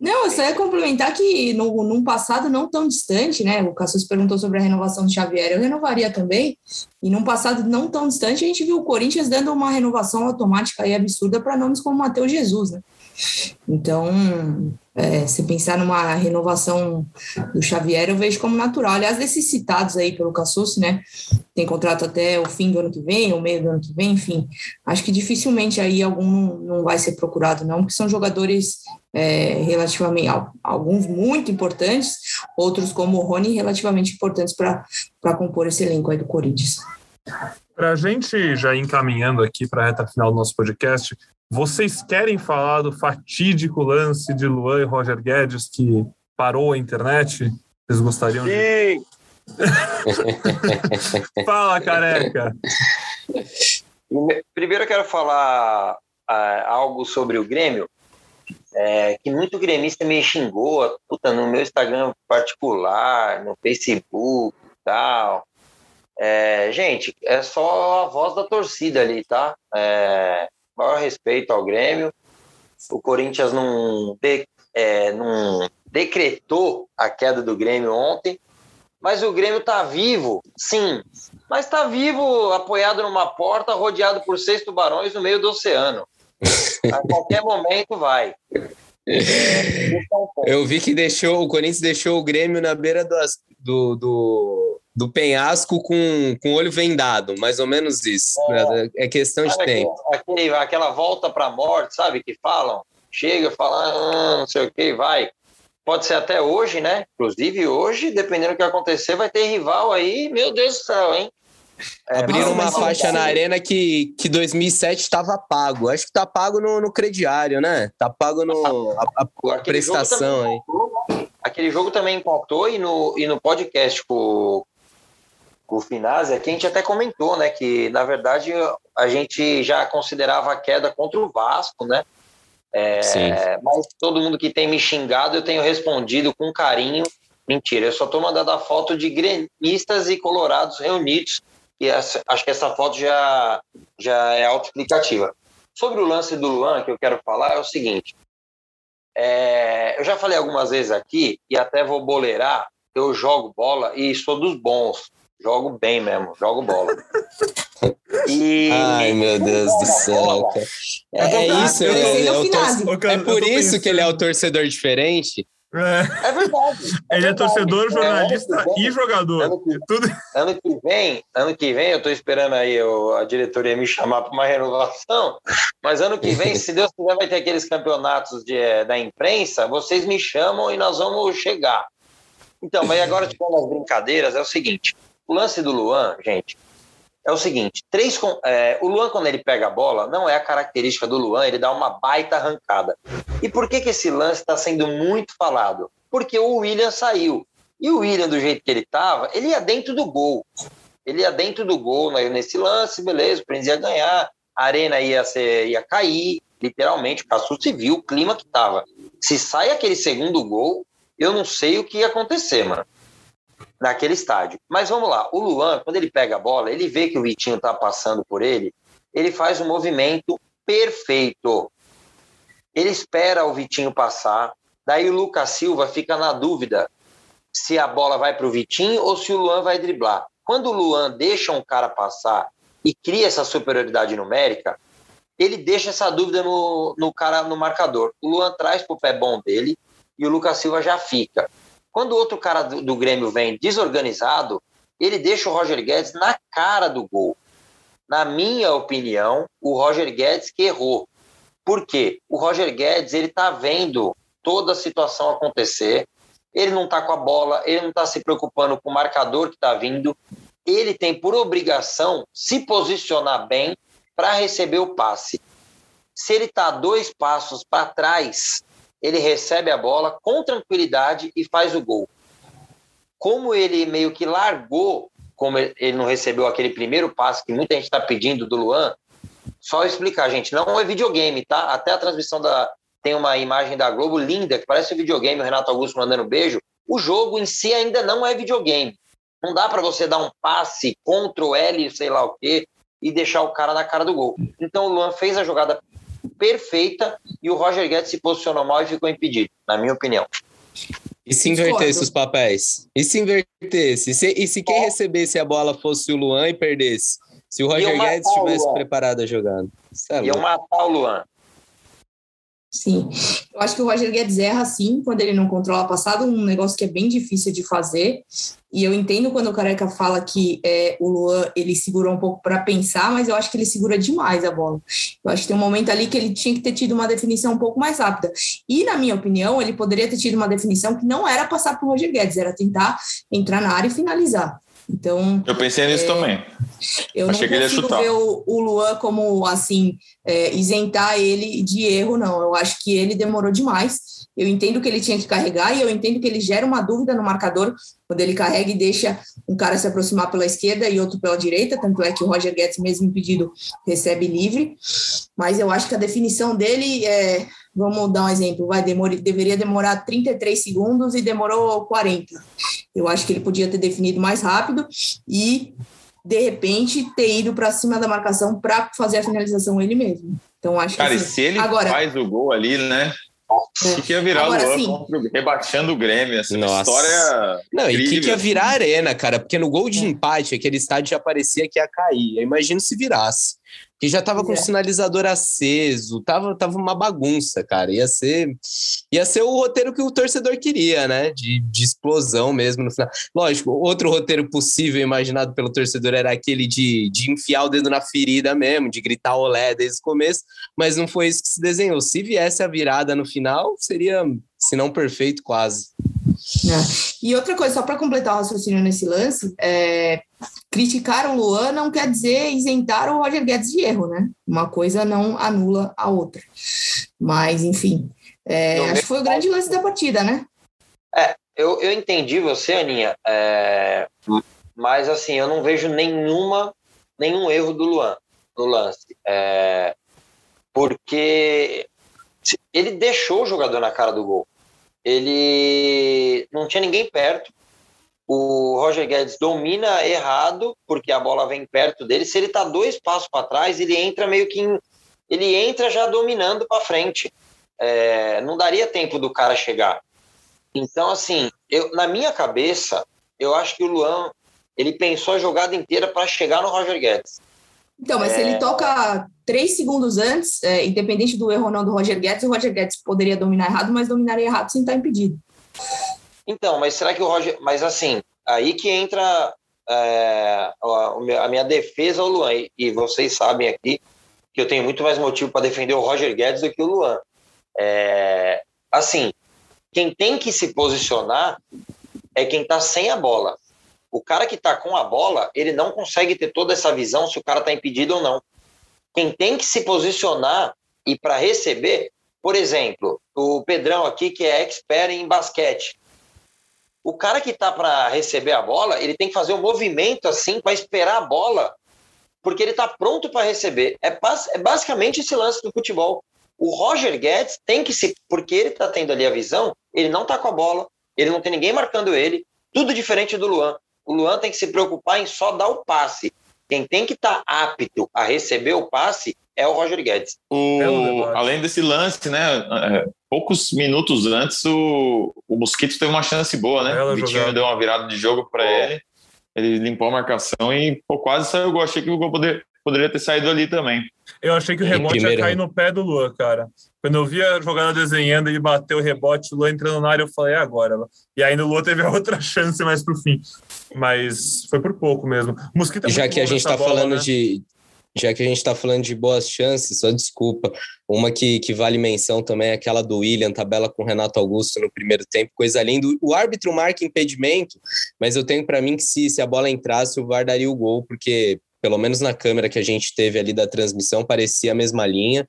Não, eu só ia complementar que no, num passado não tão distante, né? O Cassus perguntou sobre a renovação do Xavier, eu renovaria também. E num passado não tão distante, a gente viu o Corinthians dando uma renovação automática e absurda para nomes como Matheus Jesus, né? Então, é, se pensar numa renovação do Xavier, eu vejo como natural. Aliás, desses citados aí pelo Cassus, né? Tem contrato até o fim do ano que vem, ou meio do ano que vem, enfim. Acho que dificilmente aí algum não vai ser procurado, não, porque são jogadores é, relativamente, alguns muito importantes, outros como o Rony, relativamente importantes para compor esse elenco aí do Corinthians. Para a gente já encaminhando aqui para a reta final do nosso podcast, vocês querem falar do fatídico lance de Luan e Roger Guedes que parou a internet? Vocês gostariam Sim. de. (laughs) Fala, careca! Primeiro eu quero falar uh, algo sobre o Grêmio, é, que muito gremista me xingou puta, no meu Instagram particular, no Facebook e tal. É, gente, é só a voz da torcida ali, tá? É, maior respeito ao Grêmio. O Corinthians não, de, é, não decretou a queda do Grêmio ontem, mas o Grêmio está vivo, sim, mas está vivo apoiado numa porta, rodeado por seis tubarões no meio do oceano. (laughs) A qualquer momento vai. Eu vi que deixou o Corinthians deixou o Grêmio na beira do, do, do, do penhasco com, com o olho vendado, mais ou menos isso. É, é questão de tempo. Aquele, aquela volta para a morte, sabe? Que falam, chega, fala, ah, não sei o que, vai. Pode ser até hoje, né? Inclusive hoje, dependendo do que acontecer, vai ter rival aí, meu Deus do céu, hein? É, Abriram uma faixa na arena que, que 2007 estava pago. Acho que tá pago no, no crediário, né? Tá pago no a, a, a prestação aí. aquele jogo também impactou e no, e no podcast com, com o Finazzi, aqui a gente até comentou, né? Que na verdade a gente já considerava a queda contra o Vasco, né? É, mas todo mundo que tem me xingado, eu tenho respondido com carinho. Mentira, eu só estou mandando a foto de gremistas e colorados reunidos e essa, acho que essa foto já, já é autoexplicativa. Sobre o lance do Luan, que eu quero falar, é o seguinte. É, eu já falei algumas vezes aqui, e até vou boleirar, eu jogo bola e sou dos bons. Jogo bem mesmo, jogo bola. (laughs) E... Ai, meu Deus do céu. É, é, isso, é, é, é, é por isso que ele é o torcedor diferente. É, é verdade. É Ele é torcedor, jornalista vem, e jogador. Ano que, Tudo... ano que vem, ano que vem, eu estou esperando aí eu, a diretoria me chamar para uma renovação, mas ano que vem, se Deus quiser, vai ter aqueles campeonatos de, eh, da imprensa, vocês me chamam e nós vamos chegar. Então, mas agora, tipo, as brincadeiras, é o seguinte, o lance do Luan, gente, é o seguinte: três, é, o Luan, quando ele pega a bola, não é a característica do Luan, ele dá uma baita arrancada. E por que, que esse lance está sendo muito falado? Porque o William saiu. E o William, do jeito que ele estava, ele ia dentro do gol. Ele ia dentro do gol nesse lance, beleza, o Prince ia ganhar, a arena ia, ser, ia cair, literalmente, o Cassu se viu o clima que estava. Se sai aquele segundo gol, eu não sei o que ia acontecer, mano naquele estádio. Mas vamos lá, o Luan, quando ele pega a bola, ele vê que o Vitinho está passando por ele, ele faz um movimento perfeito. Ele espera o Vitinho passar, daí o Lucas Silva fica na dúvida se a bola vai para o Vitinho ou se o Luan vai driblar. Quando o Luan deixa um cara passar e cria essa superioridade numérica, ele deixa essa dúvida no, no cara no marcador. O Luan traz para o pé bom dele e o Lucas Silva já fica. Quando outro cara do, do Grêmio vem desorganizado, ele deixa o Roger Guedes na cara do gol. Na minha opinião, o Roger Guedes que errou. Por quê? O Roger Guedes ele está vendo toda a situação acontecer. Ele não está com a bola, ele não está se preocupando com o marcador que está vindo. Ele tem por obrigação se posicionar bem para receber o passe. Se ele está dois passos para trás, ele recebe a bola com tranquilidade e faz o gol. Como ele meio que largou, como ele não recebeu aquele primeiro passo que muita gente está pedindo do Luan, só explicar, gente, não é videogame, tá? Até a transmissão da. Tem uma imagem da Globo linda, que parece um videogame, o Renato Augusto mandando beijo. O jogo em si ainda não é videogame. Não dá para você dar um passe, Ctrl L, sei lá o quê, e deixar o cara na cara do gol. Então o Luan fez a jogada perfeita e o Roger Guedes se posicionou mal e ficou impedido, na minha opinião. E se invertesse os papéis? E se invertesse? E se, e se quem recebesse a bola fosse o Luan e perdesse? Se o Roger Guedes tivesse preparado a jogada. É Iam matar o Luan. Sim, eu acho que o Roger Guedes erra sim quando ele não controla a passada, um negócio que é bem difícil de fazer. E eu entendo quando o Careca fala que é, o Luan ele segurou um pouco para pensar, mas eu acho que ele segura demais a bola. Eu acho que tem um momento ali que ele tinha que ter tido uma definição um pouco mais rápida. E, na minha opinião, ele poderia ter tido uma definição que não era passar para o Roger Guedes, era tentar entrar na área e finalizar. Então. Eu pensei nisso é, também. Eu Achei não consigo ver o, o Luan como assim é, isentar ele de erro, não. Eu acho que ele demorou demais. Eu entendo que ele tinha que carregar e eu entendo que ele gera uma dúvida no marcador quando ele carrega e deixa um cara se aproximar pela esquerda e outro pela direita. Tanto é que o Roger Guedes, mesmo impedido, recebe livre. Mas eu acho que a definição dele é Vamos dar um exemplo, vai demorar, deveria demorar 33 segundos e demorou 40. Eu acho que ele podia ter definido mais rápido e de repente ter ido para cima da marcação para fazer a finalização ele mesmo. Então acho Cara, que assim, e se ele agora, faz o gol ali, né? É. Que, que ia virar Agora, Luan assim, rebaixando o Grêmio, essa Nossa. história. Não, incrível. e que, que ia virar arena, cara? Porque no gol de é. empate, aquele estádio já parecia que ia cair. Eu imagino se virasse que já tava com o é. sinalizador aceso, tava, tava uma bagunça, cara. Ia ser, ia ser o roteiro que o torcedor queria, né? De, de explosão mesmo no final. Lógico, outro roteiro possível imaginado pelo torcedor era aquele de, de enfiar o dedo na ferida mesmo, de gritar olé desde o começo, mas não foi isso que se desenhou. Se viesse a virada no final, seria, se não perfeito, quase. É. E outra coisa, só para completar o raciocínio nesse lance, é, criticar o Luan não quer dizer isentar o Roger Guedes de erro, né? Uma coisa não anula a outra. Mas, enfim, é, acho que foi o grande lance da partida, né? É, eu, eu entendi você, Aninha, é, mas assim, eu não vejo nenhuma, nenhum erro do Luan no lance. É, porque ele deixou o jogador na cara do gol. Ele não tinha ninguém perto, o Roger Guedes domina errado, porque a bola vem perto dele. Se ele está dois passos para trás, ele entra meio que. Em, ele entra já dominando para frente. É, não daria tempo do cara chegar. Então, assim, eu, na minha cabeça, eu acho que o Luan ele pensou a jogada inteira para chegar no Roger Guedes. Então, mas é... se ele é. toca três segundos antes, é, independente do erro ou não do Roger Guedes, o Roger Guedes poderia dominar errado, mas dominaria errado sem estar impedido. Então, mas será que o Roger. Mas assim, aí que entra é, a, minha defesa ao Luan. E, vocês sabem aqui que eu tenho muito mais motivo para defender o Roger Guedes do que o Luan. É, assim, quem tem que se posicionar é quem está sem a bola. O cara que está com a bola, ele não consegue ter toda essa visão se o cara está impedido ou não. Quem tem que se posicionar e para receber, por exemplo, o Pedrão aqui, que é expert em basquete o cara que está para receber a bola, ele tem que fazer um movimento assim para esperar a bola, porque ele está pronto para receber. É, é, basicamente esse lance do futebol. O Roger Guedes tem que se, porque ele está tendo ali a visão, ele não está com a bola, ele não tem ninguém marcando ele, tudo diferente do Luan. O Luan tem que se preocupar em só dar o passe. Quem tem que estar tá apto a receber o passe é o Roger Guedes. O, além desse lance, né? É, poucos minutos antes, o, o Mosquito teve uma chance boa, né? o Vitinho deu uma virada de jogo para ele. Ele limpou a marcação e pô, quase saiu o gol. Achei que o gol poder, poderia ter saído ali também. Eu achei que o rebote ia cair no pé do Luan, cara. Quando eu vi a jogada desenhando, ele bateu o rebote, o Luan entrando na área, eu falei, é agora. E ainda o Luan teve a (laughs) outra chance mais pro fim. Mas foi por pouco mesmo. Mosquito é Já que a gente tá bola, falando né? de, já que a gente está falando de boas chances, só desculpa. Uma que, que vale menção também é aquela do William, tabela com Renato Augusto no primeiro tempo, coisa linda. O árbitro marca impedimento, mas eu tenho para mim que se, se a bola entrasse, o VAR daria o gol, porque pelo menos na câmera que a gente teve ali da transmissão, parecia a mesma linha.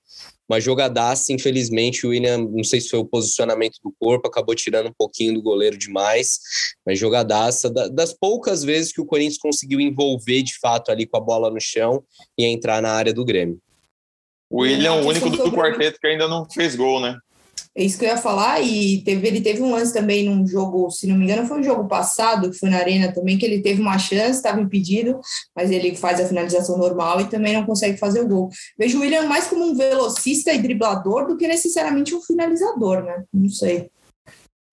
uma jogadaça, infelizmente o William, não sei se foi o posicionamento do corpo, acabou tirando um pouquinho do goleiro demais, mas jogadaça, das poucas vezes que o Corinthians conseguiu envolver de fato ali com a bola no chão e entrar na área do Grêmio. O William é o único do quarteto que ainda não fez gol, né? É isso que eu ia falar, e teve, ele teve um lance também num jogo, se não me engano, foi um jogo passado, que foi na Arena também, que ele teve uma chance, estava impedido, mas ele faz a finalização normal e também não consegue fazer o gol. Vejo o William mais como um velocista e driblador do que necessariamente um finalizador, né? Não sei. Não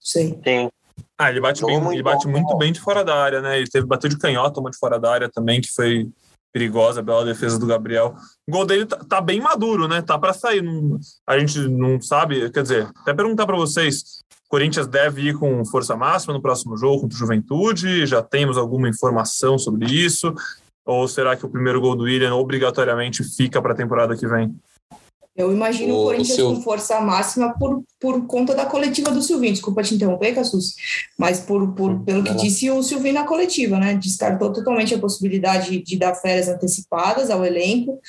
sei. Sim. Ah, ele bate, bem, ele bate muito bem de fora da área, né? Ele teve bateu de canhota, uma de fora da área também, que foi perigosa, bela defesa do Gabriel. O gol dele tá, tá bem maduro, né? Tá para sair. A gente não sabe, quer dizer, até perguntar para vocês. Corinthians deve ir com força máxima no próximo jogo contra o Juventude? Já temos alguma informação sobre isso? Ou será que o primeiro gol do William obrigatoriamente fica para a temporada que vem? Eu imagino o, o Corinthians seu... com força máxima por, por conta da coletiva do Silvinho. Desculpa te interromper, Cassus, mas por, por, pelo que disse o Silvinho na coletiva, né? Descartou totalmente a possibilidade de dar férias antecipadas ao elenco,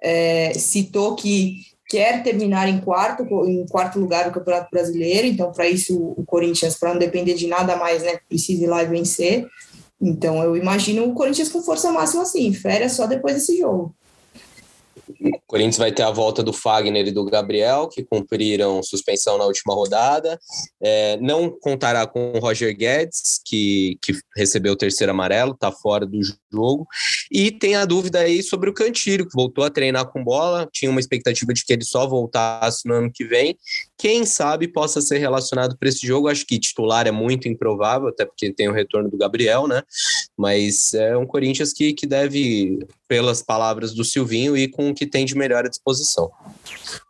é, citou que quer terminar em quarto, em quarto lugar no Campeonato Brasileiro, então para isso o Corinthians, para não depender de nada mais, né, precisa ir lá e vencer. Então eu imagino o Corinthians com força máxima assim, férias só depois desse jogo. O Corinthians vai ter a volta do Fagner e do Gabriel, que cumpriram suspensão na última rodada. É, não contará com o Roger Guedes, que, que recebeu o terceiro amarelo, está fora do jogo. E tem a dúvida aí sobre o Cantilho, que voltou a treinar com bola. Tinha uma expectativa de que ele só voltasse no ano que vem. Quem sabe possa ser relacionado para esse jogo. Acho que titular é muito improvável, até porque tem o retorno do Gabriel, né? Mas é um Corinthians que, que deve, pelas palavras do Silvinho, ir com o que tem de melhor à disposição.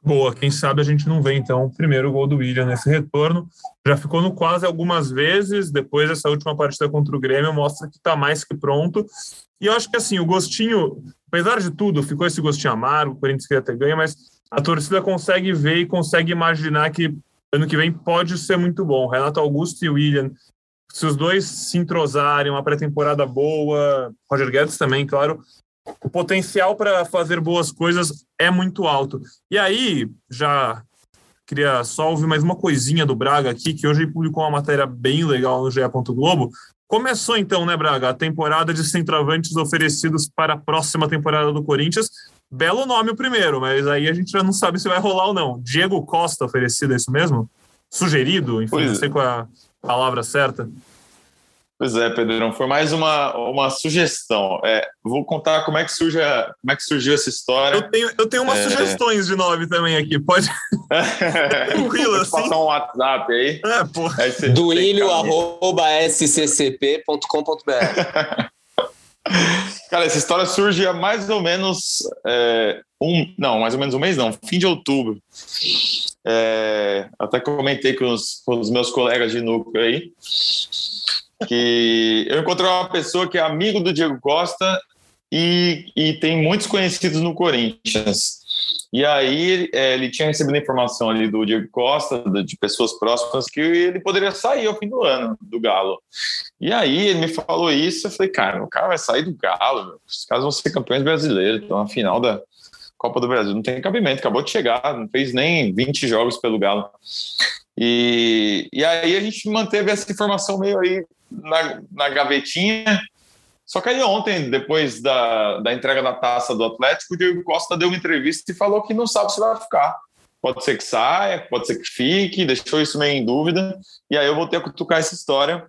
Boa, quem sabe a gente não vê então o primeiro gol do William nesse retorno. Já ficou no quase algumas vezes, depois dessa última partida contra o Grêmio, mostra que está mais que pronto. E eu acho que assim, o gostinho, apesar de tudo, ficou esse gostinho amargo, o Corinthians queria ter ganho, mas a torcida consegue ver e consegue imaginar que ano que vem pode ser muito bom. Renato Augusto e William, se os dois se entrosarem, uma pré-temporada boa, Roger Guedes também, claro, o potencial para fazer boas coisas é muito alto. E aí, já queria só ouvir mais uma coisinha do Braga aqui, que hoje publicou uma matéria bem legal no GE. Globo. Começou então, né, Braga, a temporada de centroavantes oferecidos para a próxima temporada do Corinthians. Belo nome o primeiro, mas aí a gente já não sabe se vai rolar ou não. Diego Costa oferecido, é isso mesmo? Sugerido, enfim, pois não sei qual é a palavra certa. Pois é, Pedrão, foi mais uma, uma sugestão. É, vou contar como é que surge a, como é que surgiu essa história. Eu tenho, eu tenho umas é... sugestões de nome também aqui. Pode. (laughs) Tranquilo, assim. Passar um WhatsApp aí. É, pô. Duílio.scpp.com.br (laughs) Cara, essa história surge há mais ou menos é, um. Não, mais ou menos um mês, não, fim de outubro. É, até comentei com os, com os meus colegas de núcleo aí que eu encontrei uma pessoa que é amigo do Diego Costa e, e tem muitos conhecidos no Corinthians. E aí é, ele tinha recebido informação ali do Diego Costa, de pessoas próximas, que ele poderia sair ao fim do ano do Galo. E aí ele me falou isso, eu falei, cara, o cara vai sair do Galo, meu. os caras vão ser campeões brasileiros, estão na final da Copa do Brasil, não tem cabimento, acabou de chegar, não fez nem 20 jogos pelo Galo. E, e aí a gente manteve essa informação meio aí na, na gavetinha. Só que aí ontem, depois da, da entrega da taça do Atlético, o Diego Costa deu uma entrevista e falou que não sabe se vai ficar. Pode ser que saia, pode ser que fique, deixou isso meio em dúvida. E aí eu voltei a cutucar essa história.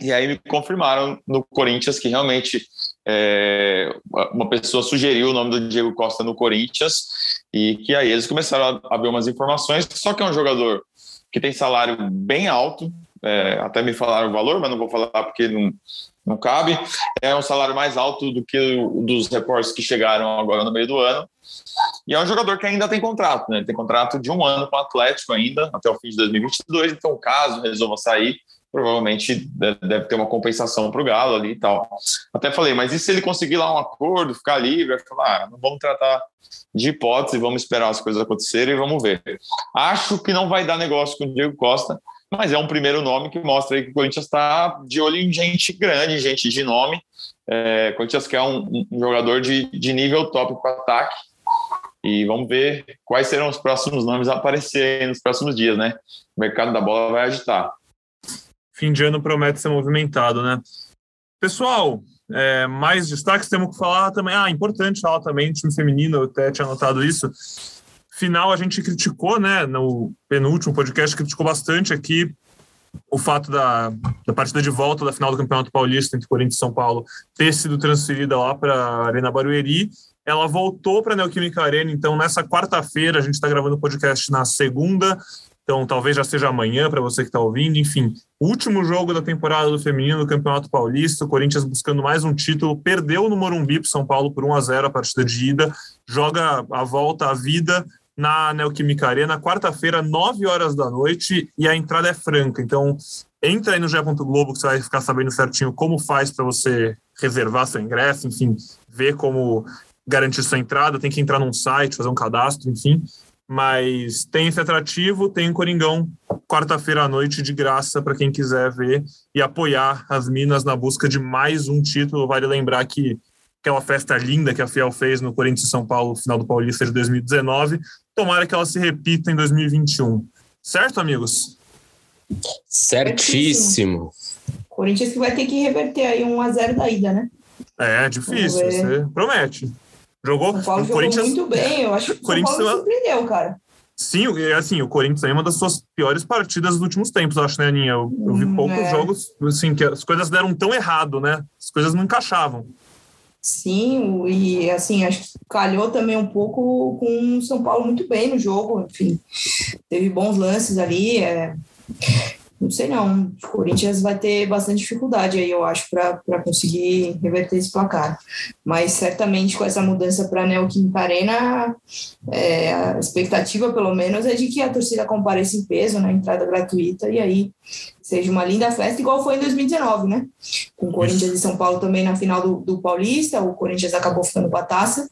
E aí me confirmaram no Corinthians que realmente é, uma pessoa sugeriu o nome do Diego Costa no Corinthians e que aí eles começaram a, a ver umas informações. Só que é um jogador que tem salário bem alto, é, até me falaram o valor, mas não vou falar porque não, não cabe. É um salário mais alto do que o dos reportes que chegaram agora no meio do ano. E é um jogador que ainda tem contrato, né? Ele tem contrato de um ano com o Atlético ainda, até o fim de 2022. Então, caso resolva sair, provavelmente deve ter uma compensação para o Galo ali e tal. Até falei, mas e se ele conseguir lá um acordo, ficar livre? Falei, ah, não vamos tratar de hipótese, vamos esperar as coisas acontecerem e vamos ver. Acho que não vai dar negócio com o Diego Costa, mas é um primeiro nome que mostra que o Corinthians está de olho em gente grande, gente de nome. É, o Corinthians quer um, um jogador de, de nível top para ataque. E vamos ver quais serão os próximos nomes a aparecer nos próximos dias, né? O mercado da bola vai agitar. Fim de ano promete ser movimentado, né? Pessoal, é, mais destaques temos que falar também. Ah, importante falar também, time feminino, eu até tinha notado isso. Final a gente criticou, né? No penúltimo podcast, criticou bastante aqui o fato da, da partida de volta da final do Campeonato Paulista entre Corinthians e São Paulo ter sido transferida lá para a Arena Barueri. Ela voltou para a Neoquímica Arena, então nessa quarta-feira, a gente está gravando o podcast na segunda, então talvez já seja amanhã para você que está ouvindo. Enfim, último jogo da temporada do feminino do Campeonato Paulista, o Corinthians buscando mais um título, perdeu no Morumbi para São Paulo por 1 a 0 a partida de ida, joga a volta, a vida na Neoquímica Arena, quarta-feira, 9 horas da noite, e a entrada é franca. Então, entra aí no G. Globo que você vai ficar sabendo certinho como faz para você reservar seu ingresso, enfim, ver como garantir sua entrada, tem que entrar num site, fazer um cadastro, enfim. Mas tem esse atrativo, tem o Coringão, quarta-feira à noite, de graça para quem quiser ver e apoiar as Minas na busca de mais um título. Vale lembrar que aquela festa linda que a Fiel fez no Corinthians São Paulo, final do Paulista de 2019. Tomara que ela se repita em 2021. Certo, amigos? Certíssimo. Corinthians que vai ter que reverter aí um a 0 da ida, né? É, difícil, você promete. Jogou? O Paulo o Corinthians jogou muito bem, eu acho que o Corinthians São Paulo surpreendeu, cara. Sim, assim, o Corinthians é uma das suas piores partidas dos últimos tempos, acho, né, Aninha? Eu, eu vi Hum, poucos é. jogos, assim, que as coisas deram tão errado, né? As coisas não encaixavam. Sim, e assim, acho que calhou também um pouco com o São Paulo muito bem no jogo, enfim, teve bons lances ali, é, não sei não, o Corinthians vai ter bastante dificuldade aí, eu acho, para conseguir reverter esse placar, mas certamente com essa mudança para Neoquímica Arena, é, a expectativa pelo menos é de que a torcida compareça em peso na entrada gratuita e aí seja uma linda festa, igual foi em 2019, né? Com o Corinthians e São Paulo também na final do, do Paulista, o Corinthians acabou ficando com a taça,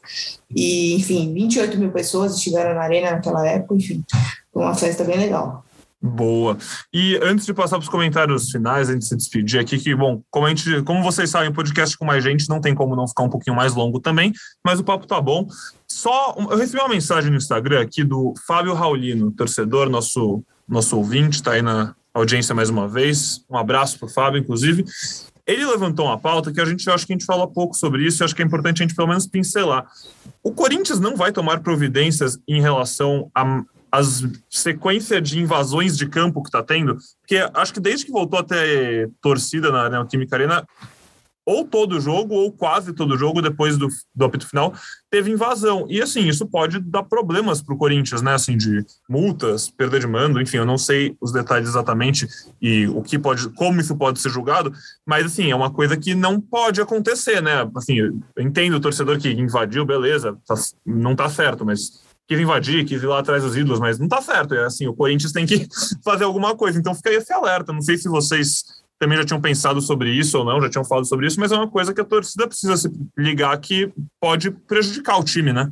e enfim, 28 mil pessoas estiveram na arena naquela época, enfim, foi uma festa bem legal. Boa. E antes de passar para os comentários finais, antes de se despedir aqui, que, bom, como, a gente, como vocês sabem, podcast com mais gente não tem como não ficar um pouquinho mais longo também, mas o papo tá bom. Só, eu recebi uma mensagem no Instagram aqui do Fábio Raulino, torcedor, nosso, nosso ouvinte, tá aí na audiência mais uma vez. Um abraço pro Fábio, inclusive. Ele levantou uma pauta que a gente acho que a gente fala pouco sobre isso, e acho que é importante a gente pelo menos pincelar. O Corinthians não vai tomar providências em relação a as sequência de invasões de campo que está tendo, porque acho que desde que voltou a ter torcida na Neoquímica Arena, ou todo jogo, ou quase todo jogo, depois do, do apito final, teve invasão. E assim, isso pode dar problemas para o Corinthians, né? Assim, de multas, perda de mando, enfim, eu não sei os detalhes exatamente e o que pode, como isso pode ser julgado, mas assim, é uma coisa que não pode acontecer, né? Assim, eu entendo o torcedor que invadiu, beleza, tá- não tá certo, mas quis invadir, quis ir lá atrás dos ídolos, mas não tá certo. É assim, o Corinthians tem que (laughs) fazer alguma coisa. Então fica aí esse alerta. Não sei se vocês também já tinham pensado sobre isso ou não, já tinham falado sobre isso, mas é uma coisa que a torcida precisa se ligar que pode prejudicar o time, né?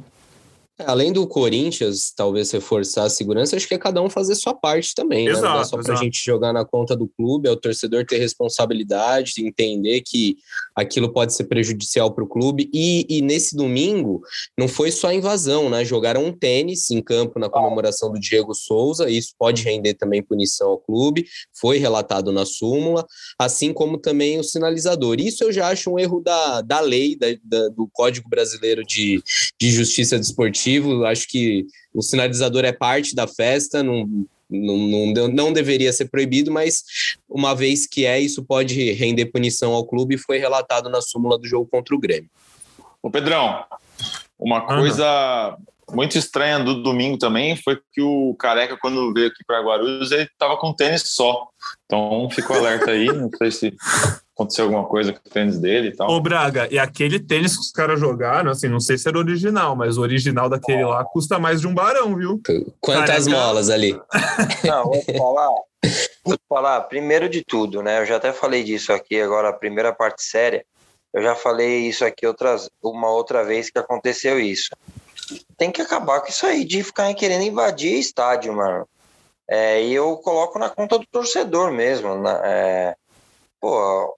Além do Corinthians, talvez reforçar a segurança, acho que é cada um fazer sua parte também, né? Não Exato, só pra exato. gente jogar na conta do clube, é o torcedor ter responsabilidade, entender que aquilo pode ser prejudicial para o clube. E, e nesse domingo, não foi só a invasão, né? Jogaram um tênis em campo na comemoração do Diego Souza, isso pode render também punição ao clube, foi relatado na súmula, assim como também o sinalizador. Isso eu já acho um erro da, da lei, da- da- do Código Brasileiro de, de Justiça Desportiva. Acho que o sinalizador é parte da festa, não, não, não, não deveria ser proibido, mas uma vez que é, isso pode render punição ao clube foi relatado na súmula do jogo contra o Grêmio. Ô, Pedrão, uma coisa muito estranha do domingo também foi que o Careca, quando veio aqui para Guarulhos, ele tava com tênis só. Então, fica o alerta aí, não sei se aconteceu alguma coisa com o tênis dele e tal. Ô, Braga, e aquele tênis que os caras jogaram, assim, não sei se era original, mas o original daquele lá custa mais de um barão, viu? Quantas Careca. molas ali? (laughs) Não, vou falar. Vou falar, primeiro de tudo, né? Eu já até falei disso aqui agora, a primeira parte séria. Eu já falei isso aqui outras, uma outra vez que aconteceu isso. Tem que acabar com isso aí de ficar querendo invadir estádio, mano. É, e eu coloco na conta do torcedor mesmo. na- é, pô,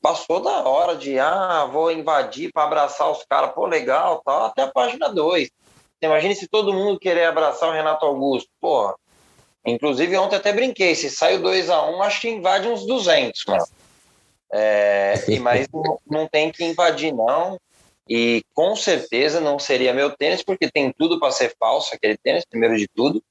passou da hora de, ah, vou invadir para abraçar os caras, pô, legal, tal, até a página 2. imagine se todo mundo querer abraçar o Renato Augusto. Porra. Inclusive, ontem até brinquei. Se sai o 2x1, um, acho que invade uns 200, mano. É, mas (laughs) não, não tem que invadir, não. E com certeza não seria meu tênis, porque tem tudo para ser falso aquele tênis, primeiro de tudo.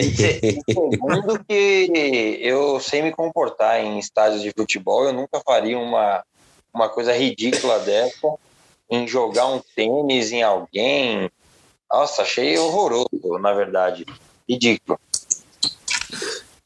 Segundo que eu sei me comportar em estádios de futebol, eu nunca faria uma, uma coisa ridícula dessa em jogar um tênis em alguém. Nossa, achei horroroso, na verdade. Ridículo.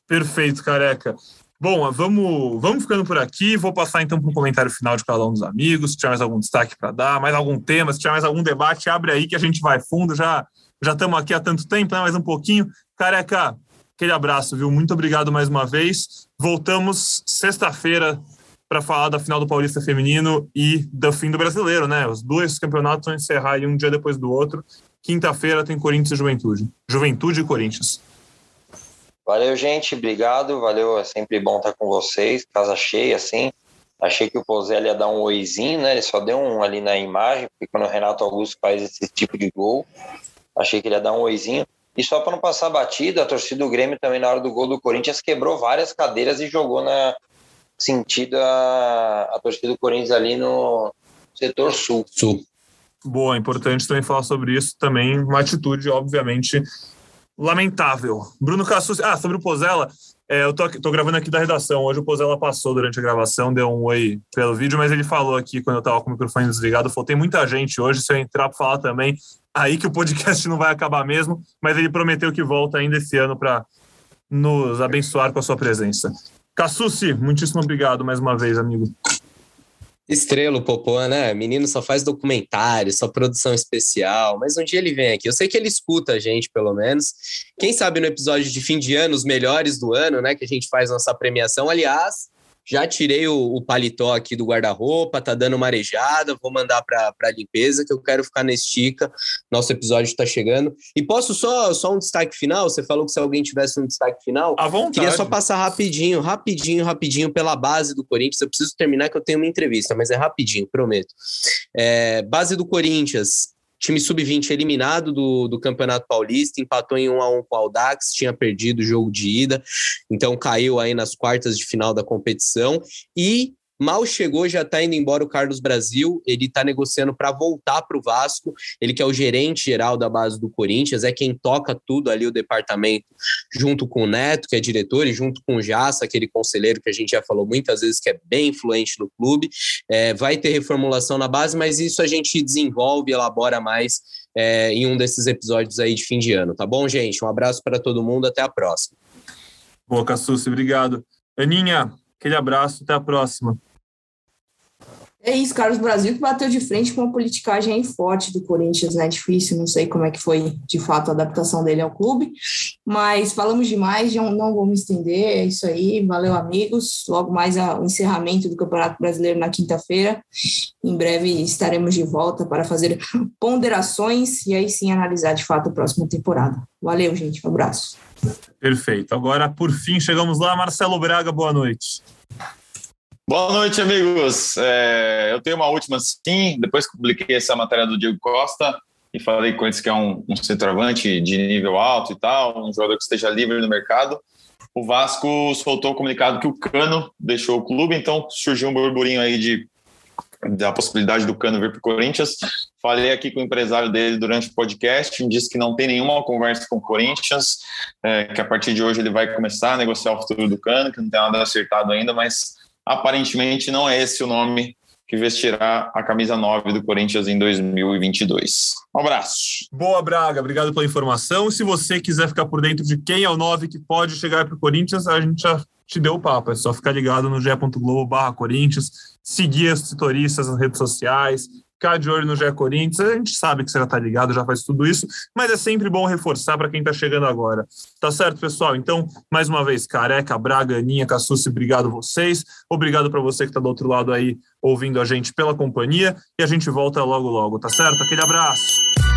Perfeito, careca. Bom, vamos, vamos ficando por aqui. Vou passar então para um comentário final de cada um dos amigos. Se tiver mais algum destaque para dar, mais algum tema, se tiver mais algum debate, abre aí que a gente vai fundo. Já já estamos aqui há tanto tempo, né? mais um pouquinho. Careca, aquele abraço, viu? Muito obrigado mais uma vez. Voltamos sexta-feira para falar da final do Paulista Feminino e do fim do Brasileiro, né? Os dois campeonatos vão encerrar um dia depois do outro. Quinta-feira tem Corinthians e Juventude. Juventude e Corinthians. Valeu, gente. Obrigado. Valeu. É sempre bom estar com vocês. Casa cheia, assim. Achei que o Pozelli ia dar um oizinho, né? Ele só deu um ali na imagem, porque quando o Renato Augusto faz esse tipo de gol, achei que ele ia dar um oizinho. E só para não passar batida, a torcida do Grêmio também, na hora do gol do Corinthians, quebrou várias cadeiras e jogou na sentido a, a torcida do Corinthians ali no setor sul. Sul. Boa, importante também falar sobre isso. Também uma atitude, obviamente, lamentável. Bruno Cassus, ah, sobre o Pozella, é, eu tô, tô, gravando aqui da redação. Hoje o Pozella passou durante a gravação, deu um oi pelo vídeo, mas ele falou aqui quando eu tava com o microfone desligado, falou: tem muita gente hoje, se eu entrar para falar também, aí que o podcast não vai acabar mesmo, mas ele prometeu que volta ainda esse ano para nos abençoar com a sua presença. Cassucci, muitíssimo obrigado mais uma vez, amigo. Estrela, Popô, né? Menino só faz documentário, só produção especial, mas um dia ele vem aqui. Eu sei que ele escuta a gente, pelo menos. Quem sabe no episódio de fim de ano, os melhores do ano, né? Que a gente faz nossa premiação. Aliás, já tirei o, o paletó aqui do guarda-roupa, tá dando marejada, vou mandar para a limpeza, que eu quero ficar na estica. Nosso episódio está chegando. E posso só, só um destaque final? Você falou que se alguém tivesse um destaque final. À vontade. Queria só passar rapidinho, rapidinho, rapidinho pela base do Corinthians. Eu preciso terminar que eu tenho uma entrevista, mas é rapidinho, prometo. É, base do Corinthians, Time sub-20 eliminado do, do Campeonato Paulista, empatou em 1 a 1 com o Aldax, tinha perdido o jogo de ida, então caiu aí nas quartas de final da competição. E Mal chegou, já está indo embora o Carlos Brasil. Ele está negociando para voltar para o Vasco. Ele que é o gerente geral da base do Corinthians, é quem toca tudo ali o departamento, junto com o Neto, que é diretor, e junto com o Jassa, aquele conselheiro que a gente já falou muitas vezes que é bem influente no clube. É, vai ter reformulação na base, mas isso a gente desenvolve, elabora mais é, em um desses episódios aí de fim de ano, tá bom, gente? Um abraço para todo mundo, até a próxima. Boa, Cassucci, obrigado. Aninha, aquele abraço, até a próxima. É isso, Carlos Brasil que bateu de frente com uma politicagem forte do Corinthians, né? Difícil, não sei como é que foi de fato a adaptação dele ao clube, mas falamos demais, não vou me estender, é isso aí, valeu amigos. Logo mais o encerramento do Campeonato Brasileiro na quinta-feira. Em breve estaremos de volta para fazer ponderações e aí sim analisar de fato a próxima temporada. Valeu, gente, um abraço. Perfeito. Agora, por fim, chegamos lá. Marcelo Braga, boa noite. Boa noite, amigos. É, eu tenho uma última sim. Depois que publiquei essa matéria do Diego Costa e falei com eles que é um, um centroavante de nível alto e tal, um jogador que esteja livre no mercado, o Vasco soltou o comunicado que o Cano deixou o clube, então surgiu um burburinho aí de da possibilidade do Cano vir para o Corinthians. Falei aqui com o empresário dele durante o podcast, disse que não tem nenhuma conversa com o Corinthians, é, que a partir de hoje ele vai começar a negociar o futuro do Cano, que não tem nada acertado ainda, mas aparentemente não é esse o nome que vestirá a camisa 9 do Corinthians em 2022. Um abraço. Boa, Braga. Obrigado pela informação. Se você quiser ficar por dentro de quem é o 9 que pode chegar para o Corinthians, a gente já te deu o papo. É só ficar ligado no ge.globo barra Corinthians, seguir as tutoristas nas redes sociais, ficar de olho no GE Corinthians. A gente sabe que você já está ligado, já faz tudo isso, mas é sempre bom reforçar para quem está chegando agora. Tá certo, pessoal? Então, mais uma vez, Careca, Braga, Aninha, Cassucci, obrigado vocês. Obrigado para você que está do outro lado aí ouvindo a gente pela companhia e a gente volta logo, logo, tá certo? Aquele abraço.